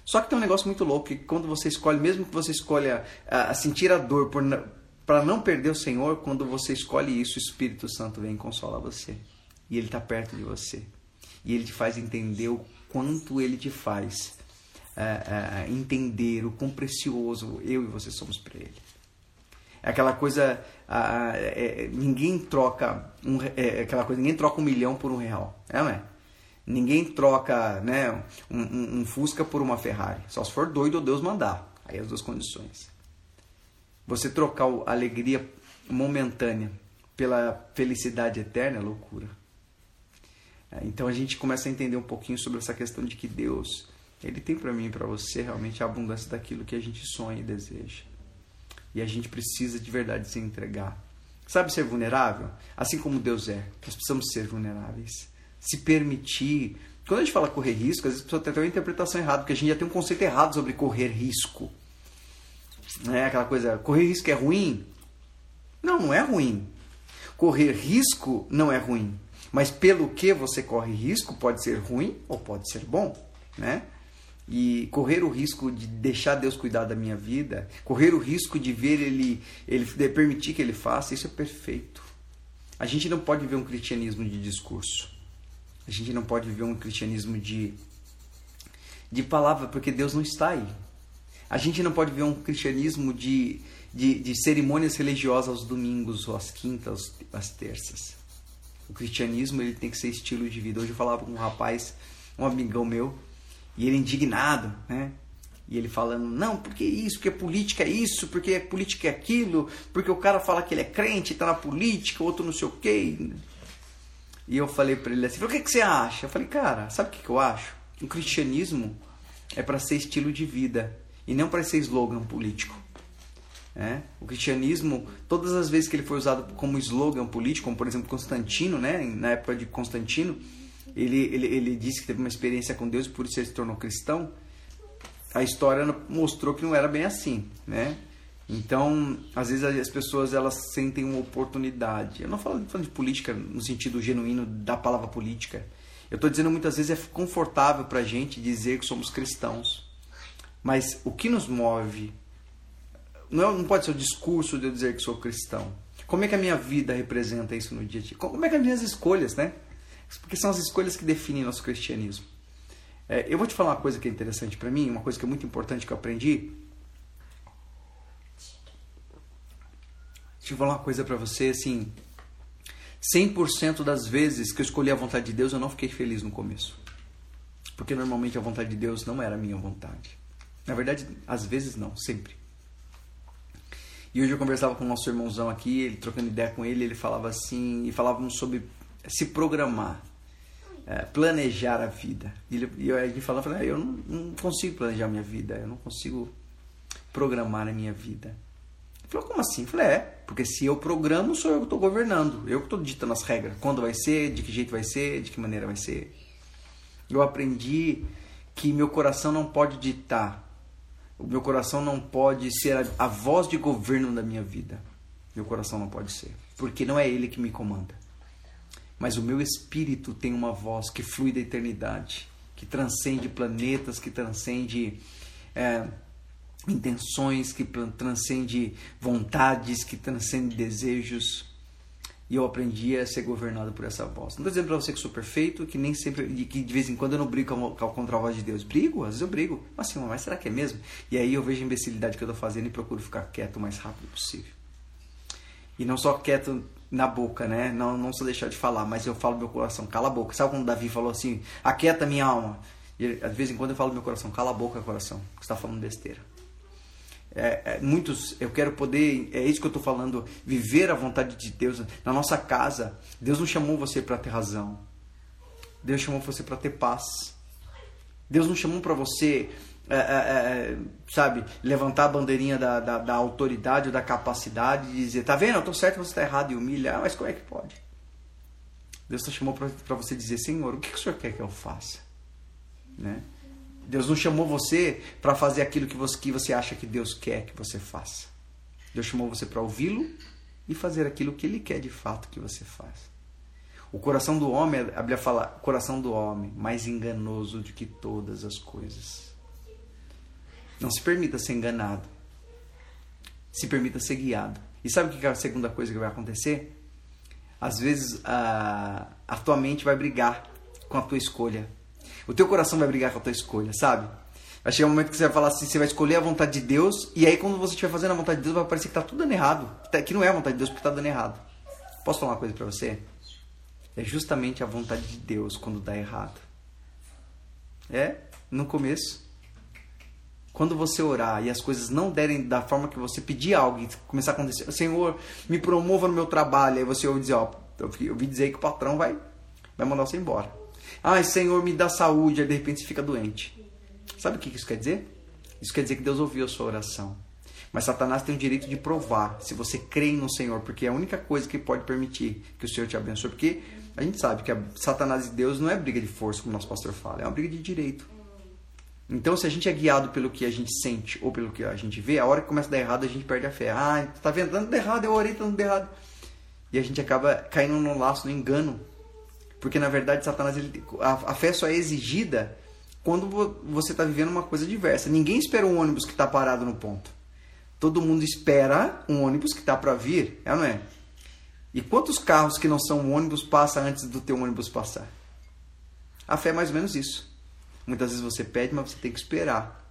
A: Só que tem um negócio muito louco que quando você escolhe, mesmo que você escolha a, a sentir a dor para não perder o Senhor, quando você escolhe isso, o Espírito Santo vem consola você. E ele está perto de você. E ele te faz entender o quanto ele te faz é, é, entender o quão precioso eu e você somos para ele. É aquela coisa, é, ninguém troca um, é, aquela coisa, ninguém troca um milhão por um real, é, não é? Ninguém troca, né, um, um, um Fusca por uma Ferrari, só se for doido Deus mandar. Aí as duas condições. Você trocar a alegria momentânea pela felicidade eterna é loucura. É, então a gente começa a entender um pouquinho sobre essa questão de que Deus, ele tem para mim e para você realmente a abundância daquilo que a gente sonha e deseja. E a gente precisa de verdade se entregar. Sabe ser vulnerável? Assim como Deus é. Nós precisamos ser vulneráveis. Se permitir. Quando a gente fala correr risco, às vezes a pessoa tem uma interpretação errada, porque a gente já tem um conceito errado sobre correr risco. É aquela coisa, correr risco é ruim? Não, não é ruim. Correr risco não é ruim. Mas pelo que você corre risco pode ser ruim ou pode ser bom, né? E correr o risco de deixar Deus cuidar da minha vida, correr o risco de ver ele, ele de permitir que ele faça, isso é perfeito. A gente não pode viver um cristianismo de discurso. A gente não pode viver um cristianismo de de palavra, porque Deus não está aí. A gente não pode viver um cristianismo de, de, de cerimônias religiosas aos domingos, ou às quintas, às terças. O cristianismo ele tem que ser estilo de vida. Hoje eu falava com um rapaz, um amigão meu, e ele indignado, né? E ele falando, não, porque isso, porque política é isso, porque política é aquilo, porque o cara fala que ele é crente, tá na política, outro não sei o quê. E eu falei para ele assim, o que, que você acha? Eu falei, cara, sabe o que, que eu acho? O cristianismo é para ser estilo de vida e não para ser slogan político. É? O cristianismo, todas as vezes que ele foi usado como slogan político, como por exemplo Constantino, né? na época de Constantino, ele, ele, ele disse que teve uma experiência com Deus e por isso ele se tornou cristão. A história mostrou que não era bem assim, né? Então, às vezes as pessoas elas sentem uma oportunidade. Eu não falo, de política no sentido genuíno da palavra política. Eu estou dizendo muitas vezes é confortável para a gente dizer que somos cristãos. Mas o que nos move não, é, não pode ser o discurso de eu dizer que sou cristão. Como é que a minha vida representa isso no dia a dia? Como é que as minhas escolhas, né? Porque são as escolhas que definem nosso cristianismo. É, eu vou te falar uma coisa que é interessante para mim, uma coisa que é muito importante que eu aprendi. Deixa eu falar uma coisa para você, assim, 100% das vezes que eu escolhi a vontade de Deus, eu não fiquei feliz no começo. Porque normalmente a vontade de Deus não era a minha vontade. Na verdade, às vezes não, sempre. E hoje eu conversava com o nosso irmãozão aqui, ele trocando ideia com ele, ele falava assim, e falávamos sobre se programar, é, planejar a vida. E, ele, e a gente falava, ah, eu não, não consigo planejar minha vida, eu não consigo programar a minha vida. Ele falou, como assim? Eu falei, é, porque se eu programo, sou eu que estou governando, eu que estou ditando as regras, quando vai ser, de que jeito vai ser, de que maneira vai ser. Eu aprendi que meu coração não pode ditar o meu coração não pode ser a, a voz de governo da minha vida. Meu coração não pode ser. Porque não é ele que me comanda. Mas o meu espírito tem uma voz que flui da eternidade, que transcende planetas, que transcende é, intenções, que transcende vontades, que transcende desejos. E eu aprendi a ser governado por essa voz. Não estou dizendo para você que sou perfeito, que nem sempre, que de vez em quando eu não brigo contra a voz de Deus. Brigo, às vezes eu brigo. Mas assim, mas será que é mesmo? E aí eu vejo a imbecilidade que eu estou fazendo e procuro ficar quieto o mais rápido possível. E não só quieto na boca, né? Não, não só deixar de falar, mas eu falo meu coração, cala a boca. Sabe quando Davi falou assim, aquieta minha alma? E de vez em quando eu falo meu coração, cala a boca, coração, que está falando besteira. É, é, muitos, eu quero poder, é isso que eu estou falando, viver a vontade de Deus na nossa casa. Deus não chamou você para ter razão. Deus chamou você para ter paz. Deus não chamou para você, é, é, é, sabe, levantar a bandeirinha da, da, da, autoridade ou da capacidade de dizer, tá vendo, eu estou certo, você está errado e humilhar, mas como é que pode? Deus te chamou para você dizer, Senhor, o que, que o Senhor quer que eu faça? Né? Deus não chamou você para fazer aquilo que você, que você acha que Deus quer que você faça. Deus chamou você para ouvi-lo e fazer aquilo que Ele quer de fato que você faça. O coração do homem, a Bíblia fala, coração do homem, mais enganoso do que todas as coisas. Não se permita ser enganado. Se permita ser guiado. E sabe o que é a segunda coisa que vai acontecer? Às vezes a, a tua mente vai brigar com a tua escolha. O teu coração vai brigar com a tua escolha, sabe? Vai chegar um momento que você vai falar assim, você vai escolher a vontade de Deus, e aí quando você estiver fazendo a vontade de Deus, vai parecer que tá tudo dando errado. Tá, que não é a vontade de Deus porque tá dando errado. Posso falar uma coisa para você? É justamente a vontade de Deus quando dá errado. É, no começo. Quando você orar e as coisas não derem da forma que você pedir algo e começar a acontecer, Senhor, me promova no meu trabalho, aí você ouve dizer, ó, eu dizer que o patrão vai, vai mandar você embora. Ai, Senhor, me dá saúde. Aí de repente você fica doente. Sabe o que isso quer dizer? Isso quer dizer que Deus ouviu a sua oração. Mas Satanás tem o direito de provar se você crê no Senhor, porque é a única coisa que pode permitir que o Senhor te abençoe. Porque a gente sabe que Satanás e Deus não é briga de força, como o nosso pastor fala, é uma briga de direito. Então, se a gente é guiado pelo que a gente sente ou pelo que a gente vê, a hora que começa a dar errado, a gente perde a fé. Ah, tá vendo? Dando errado, eu orei, tá dando errado. E a gente acaba caindo no laço, no engano porque na verdade Satanás ele, a, a fé só é exigida quando você está vivendo uma coisa diversa. Ninguém espera um ônibus que está parado no ponto. Todo mundo espera um ônibus que está para vir, é ou não é? E quantos carros que não são ônibus passam antes do teu ônibus passar? A fé é mais ou menos isso. Muitas vezes você pede, mas você tem que esperar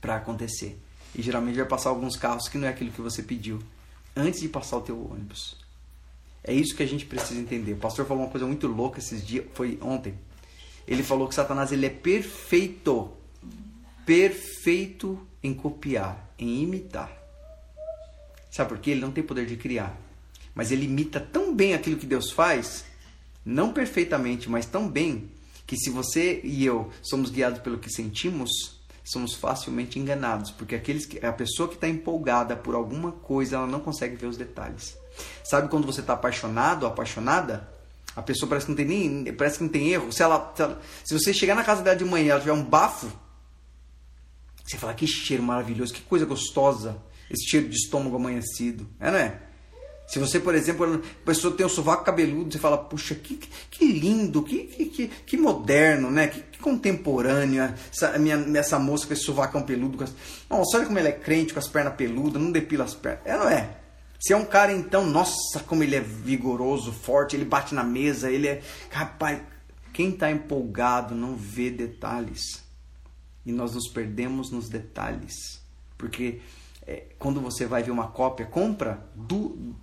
A: para acontecer. E geralmente vai passar alguns carros que não é aquilo que você pediu antes de passar o teu ônibus. É isso que a gente precisa entender. O pastor falou uma coisa muito louca esses dias, foi ontem. Ele falou que Satanás ele é perfeito, perfeito em copiar, em imitar. Sabe por quê? Ele não tem poder de criar, mas ele imita tão bem aquilo que Deus faz, não perfeitamente, mas tão bem que se você e eu somos guiados pelo que sentimos, somos facilmente enganados, porque aqueles que, a pessoa que está empolgada por alguma coisa, ela não consegue ver os detalhes. Sabe quando você está apaixonado ou apaixonada? A pessoa parece que não tem nem. Parece que não tem erro. Se, ela, se, ela, se você chegar na casa dela de manhã e ela tiver um bafo, você fala, que cheiro maravilhoso, que coisa gostosa. esse cheiro de estômago amanhecido. É, não é? Se você, por exemplo, a pessoa tem um sovaco cabeludo, você fala, puxa, que, que lindo, que, que, que moderno, né? Que, que contemporâneo essa, minha, essa moça com esse sovacão peludo. As... Nossa, olha como ele é crente com as pernas peludas, não depila as pernas. É, não é? Se é um cara, então, nossa, como ele é vigoroso, forte, ele bate na mesa, ele é. Rapaz, quem está empolgado não vê detalhes. E nós nos perdemos nos detalhes. Porque é, quando você vai ver uma cópia, compra, do,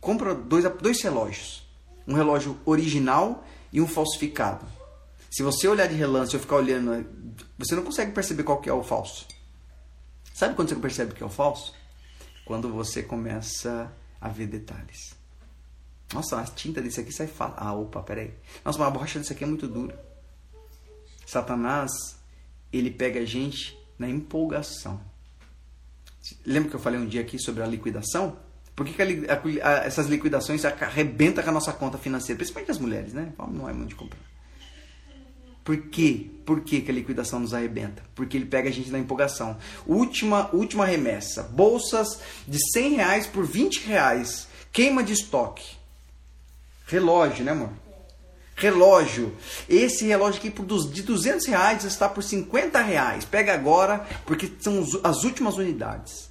A: compra dois, dois relógios. Um relógio original e um falsificado. Se você olhar de relance ou ficar olhando, você não consegue perceber qual que é o falso. Sabe quando você percebe que é o falso? Quando você começa a ver detalhes. Nossa, a tinta desse aqui sai fácil. Ah, opa, peraí. Nossa, mas a borracha desse aqui é muito dura. Satanás, ele pega a gente na empolgação. Lembra que eu falei um dia aqui sobre a liquidação? Por que, que a, a, essas liquidações arrebentam com a nossa conta financeira? Principalmente as mulheres, né? Não é muito de comprar. Por quê? Por que, que a liquidação nos arrebenta? Porque ele pega a gente na empolgação. Última, última remessa. Bolsas de 100 reais por 20 reais. Queima de estoque. Relógio, né, amor? relógio. Esse relógio aqui de 200 reais está por 50 reais. Pega agora, porque são as últimas unidades.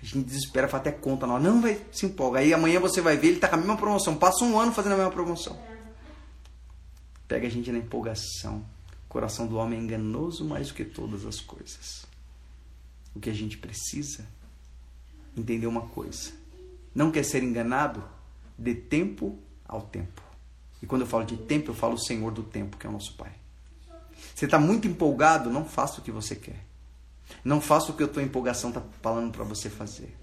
A: A gente desespera, faz até conta. Não, não vai se empolga. Aí amanhã você vai ver, ele está com a mesma promoção. Passa um ano fazendo a mesma promoção. Pega a gente na empolgação. O coração do homem é enganoso mais do que todas as coisas. O que a gente precisa entender uma coisa. Não quer ser enganado? Dê tempo ao tempo. E quando eu falo de tempo, eu falo o Senhor do tempo, que é o nosso Pai. Você está muito empolgado, não faça o que você quer. Não faça o que a tua empolgação está falando para você fazer.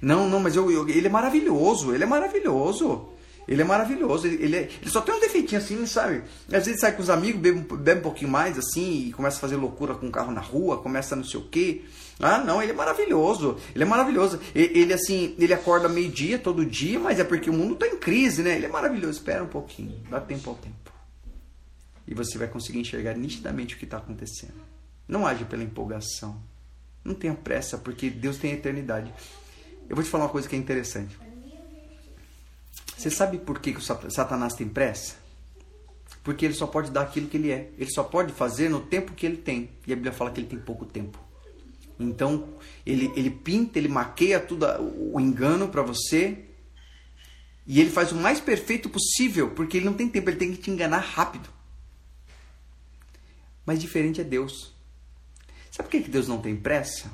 A: Não, não, mas eu, eu, ele é maravilhoso, ele é maravilhoso. Ele é maravilhoso, ele, ele, é, ele, só tem um defeitinho assim, sabe? Às vezes sai com os amigos, bebe, bebe um pouquinho mais assim, e começa a fazer loucura com o carro na rua, começa não sei o quê. Ah, não, ele é maravilhoso. Ele é maravilhoso. Ele, assim, ele acorda meio-dia todo dia, mas é porque o mundo está em crise, né? Ele é maravilhoso. Espera um pouquinho, dá tempo ao tempo. E você vai conseguir enxergar nitidamente o que está acontecendo. Não age pela empolgação. Não tenha pressa, porque Deus tem eternidade. Eu vou te falar uma coisa que é interessante. Você sabe por que, que o Satanás tem pressa? Porque ele só pode dar aquilo que ele é. Ele só pode fazer no tempo que ele tem. E a Bíblia fala que ele tem pouco tempo. Então, ele, ele pinta, ele maqueia tudo o engano para você. E ele faz o mais perfeito possível, porque ele não tem tempo, ele tem que te enganar rápido. Mas diferente é Deus. Sabe por que Deus não tem pressa?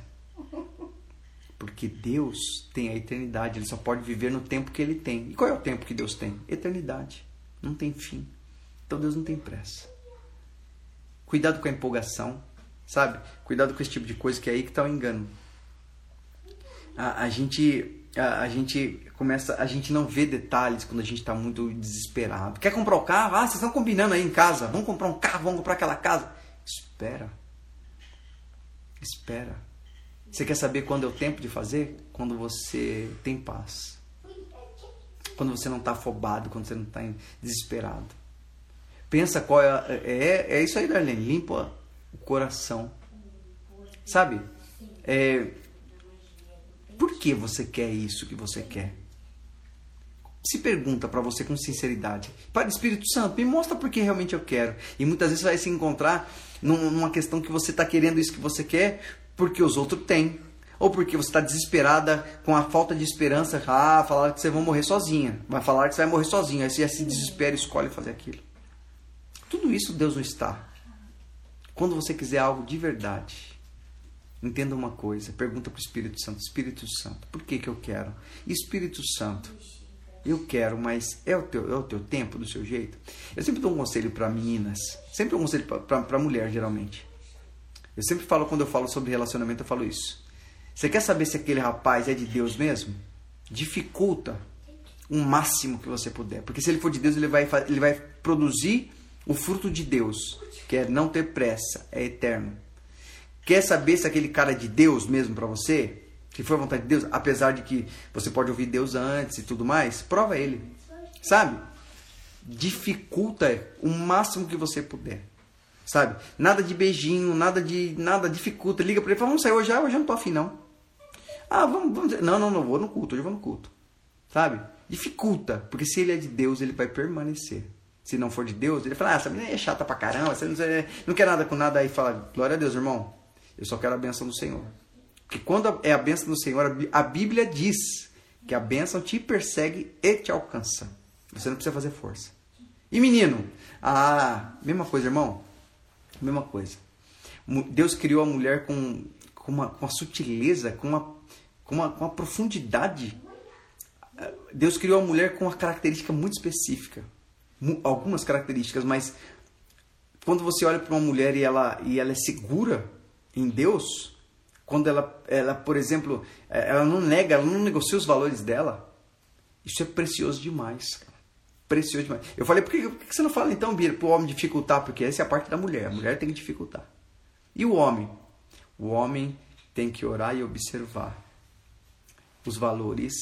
A: Porque Deus tem a eternidade, ele só pode viver no tempo que ele tem. E qual é o tempo que Deus tem? Eternidade. Não tem fim. Então Deus não tem pressa. Cuidado com a empolgação. Sabe? Cuidado com esse tipo de coisa, que é aí que está o engano. A, a gente a, a, gente começa, a gente não vê detalhes quando a gente está muito desesperado. Quer comprar o um carro? Ah, vocês estão combinando aí em casa. Vamos comprar um carro, vamos comprar aquela casa. Espera. Espera. Você quer saber quando é o tempo de fazer? Quando você tem paz. Quando você não está afobado, quando você não está desesperado. Pensa qual é, é. É isso aí, Darlene. Limpa o coração. Sabe? É, por que você quer isso que você quer? Se pergunta para você com sinceridade. Pai Espírito Santo, me mostra por que realmente eu quero. E muitas vezes vai se encontrar numa questão que você está querendo isso que você quer porque os outros têm. Ou porque você está desesperada com a falta de esperança. Ah, falar que você vai morrer sozinha. Vai falar que você vai morrer sozinha. Aí você se desespera e escolhe fazer aquilo. Tudo isso Deus não está. Quando você quiser algo de verdade, entenda uma coisa, pergunta para o Espírito Santo, Espírito Santo, por que, que eu quero? Espírito Santo, eu quero, mas é o teu, é o teu tempo, do seu jeito? Eu sempre dou um conselho para meninas, sempre um conselho para mulher, geralmente. Eu sempre falo, quando eu falo sobre relacionamento, eu falo isso. Você quer saber se aquele rapaz é de Deus mesmo? Dificulta o máximo que você puder. Porque se ele for de Deus, ele vai, ele vai produzir o fruto de Deus quer não ter pressa, é eterno. Quer saber se aquele cara é de Deus mesmo para você? Que foi a vontade de Deus, apesar de que você pode ouvir Deus antes e tudo mais, prova ele. Sabe? Dificulta o máximo que você puder. Sabe? Nada de beijinho, nada de nada dificulta. Liga para ele, fala, vamos sair hoje, ah, hoje eu não tô afim não. Ah, vamos, vamos não, não, não vou no culto, hoje eu vou no culto. Sabe? Dificulta, porque se ele é de Deus, ele vai permanecer. Se não for de Deus, ele fala, ah, essa menina é chata pra caramba, você não, não quer nada com nada, aí fala, glória a Deus, irmão, eu só quero a bênção do Senhor. Porque quando é a bênção do Senhor, a Bíblia diz que a bênção te persegue e te alcança. Você não precisa fazer força. E menino? Ah, mesma coisa, irmão. Mesma coisa. Deus criou a mulher com, com, uma, com uma sutileza, com uma, com, uma, com uma profundidade. Deus criou a mulher com uma característica muito específica. Algumas características, mas quando você olha para uma mulher e ela, e ela é segura em Deus, quando ela, ela, por exemplo, é, ela não nega, ela não negocia os valores dela, isso é precioso demais, cara. Precioso demais. Eu falei, por que, por que você não fala então, Bira, para o homem dificultar? Porque essa é a parte da mulher. A mulher tem que dificultar. E o homem? O homem tem que orar e observar os valores,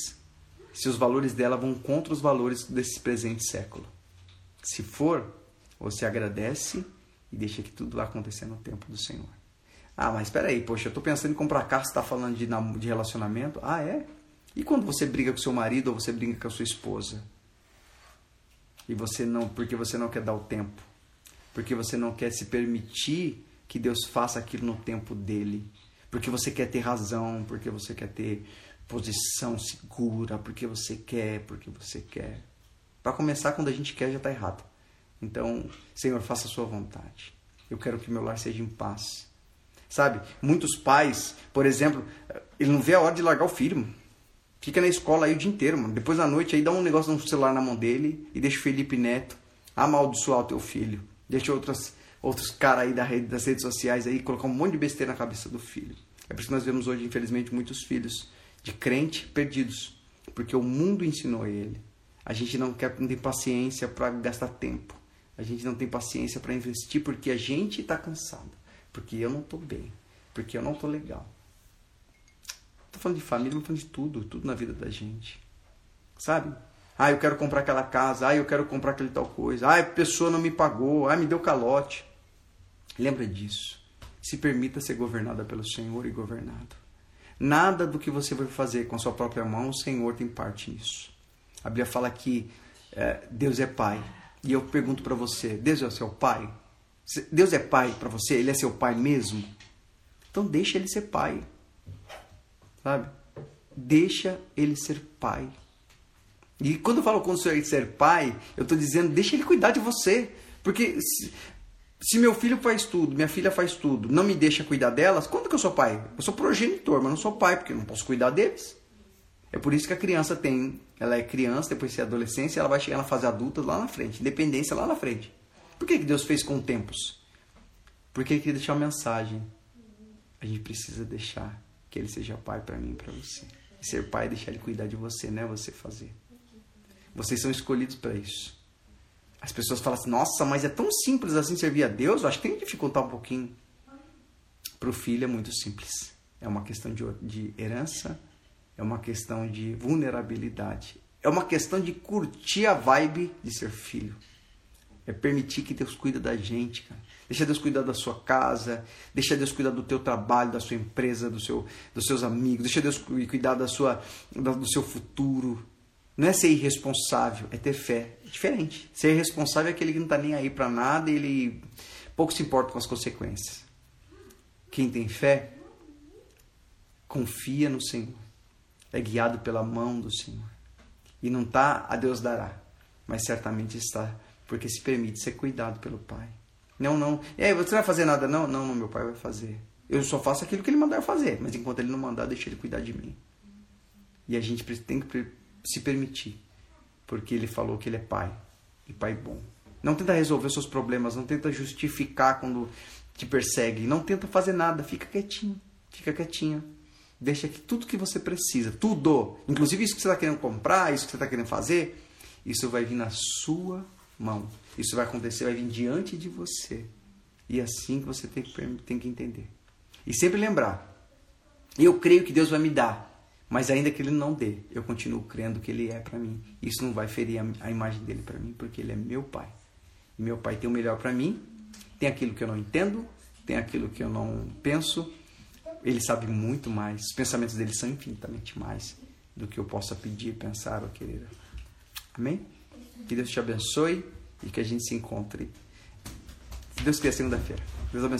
A: se os valores dela vão contra os valores desse presente século. Se for, você agradece e deixa que tudo vá acontecer no tempo do Senhor. Ah, mas espera aí, poxa, eu estou pensando em comprar carro, você está falando de, de relacionamento? Ah, é? E quando você briga com seu marido ou você briga com a sua esposa? E você não, porque você não quer dar o tempo, porque você não quer se permitir que Deus faça aquilo no tempo dele, porque você quer ter razão, porque você quer ter posição segura, porque você quer, porque você quer. Para começar, quando a gente quer, já está errado. Então, Senhor, faça a sua vontade. Eu quero que meu lar seja em paz. Sabe? Muitos pais, por exemplo, ele não vê a hora de largar o filho. Fica na escola aí o dia inteiro, mano. Depois da noite aí dá um negócio no celular na mão dele e deixa o Felipe Neto amaldiçoar o teu filho. Deixa outras, outros caras aí da rede, das redes sociais aí colocar um monte de besteira na cabeça do filho. É por isso que nós vemos hoje, infelizmente, muitos filhos de crente perdidos. Porque o mundo ensinou ele. A gente não, quer, não tem paciência para gastar tempo. A gente não tem paciência para investir porque a gente está cansado. Porque eu não estou bem. Porque eu não estou legal. Estou falando de família, não falando de tudo. Tudo na vida da gente. Sabe? Ah, eu quero comprar aquela casa. Ah, eu quero comprar aquele tal coisa. Ah, a pessoa não me pagou. Ah, me deu calote. Lembra disso. Se permita ser governada pelo Senhor e governado. Nada do que você vai fazer com a sua própria mão, o Senhor tem parte nisso. A Bíblia fala que é, Deus é Pai. E eu pergunto para você: Deus é seu Pai? Deus é pai para você? Ele é seu pai mesmo? Então deixa ele ser pai. Sabe? Deixa ele ser pai. E quando eu falo com ele ser pai, eu estou dizendo, deixa ele cuidar de você. Porque se, se, meu filho faz tudo, minha filha faz tudo, não me deixa cuidar delas, quando que eu sou pai? Eu sou progenitor, mas não sou pai, porque eu não posso cuidar deles. É por isso que a criança tem, ela é criança, depois ser adolescência, ela vai chegar na fase adulta lá na frente, independência lá na frente. Por que Deus fez com tempos? Porque Ele queria deixar uma mensagem. A gente precisa deixar que Ele seja pai para mim e para você. E ser pai é deixar Ele cuidar de você, não é você fazer. Vocês são escolhidos para isso. As pessoas falam assim, nossa, mas é tão simples assim servir a Deus? Eu acho que tem que dificultar um pouquinho. Para o filho é muito simples. É uma questão de, de herança, é uma questão de vulnerabilidade, é uma questão de curtir a vibe de ser filho. É permitir que Deus cuida da gente, cara. Deixa Deus cuidar da sua casa, deixa Deus cuidar do teu trabalho, da sua empresa, do seu, dos seus amigos, deixa Deus cuidar da sua, do seu futuro. Não é ser irresponsável, é ter fé. É diferente. Ser irresponsável é aquele que não está nem aí para nada e ele pouco se importa com as consequências. Quem tem fé confia no Senhor, é guiado pela mão do Senhor. E não está a Deus dará, mas certamente está porque se permite ser cuidado pelo Pai. Não, não. É, você não vai fazer nada, não? Não, meu Pai vai fazer. Eu só faço aquilo que Ele mandar fazer, mas enquanto Ele não mandar, deixa Ele cuidar de mim. E a gente tem que se permitir, porque Ele falou que Ele é Pai, e Pai bom. Não tenta resolver seus problemas, não tenta justificar quando te persegue, não tenta fazer nada, fica quietinho, fica quietinha. Deixa que tudo que você precisa, tudo, inclusive isso que você está querendo comprar, isso que você está querendo fazer, isso vai vir na sua mão. Isso vai acontecer, vai vir diante de você. E é assim que você tem que, tem que entender. E sempre lembrar: eu creio que Deus vai me dar, mas ainda que Ele não dê, eu continuo crendo que Ele é para mim. Isso não vai ferir a, a imagem dele para mim, porque Ele é meu Pai. E meu Pai tem o melhor para mim, tem aquilo que eu não entendo, tem aquilo que eu não penso, Ele sabe muito mais. Os pensamentos dele são infinitamente mais do que eu possa pedir, pensar ou querer. Amém? Que Deus te abençoe e que a gente se encontre. Se Deus quiser, segunda-feira. Deus abençoe.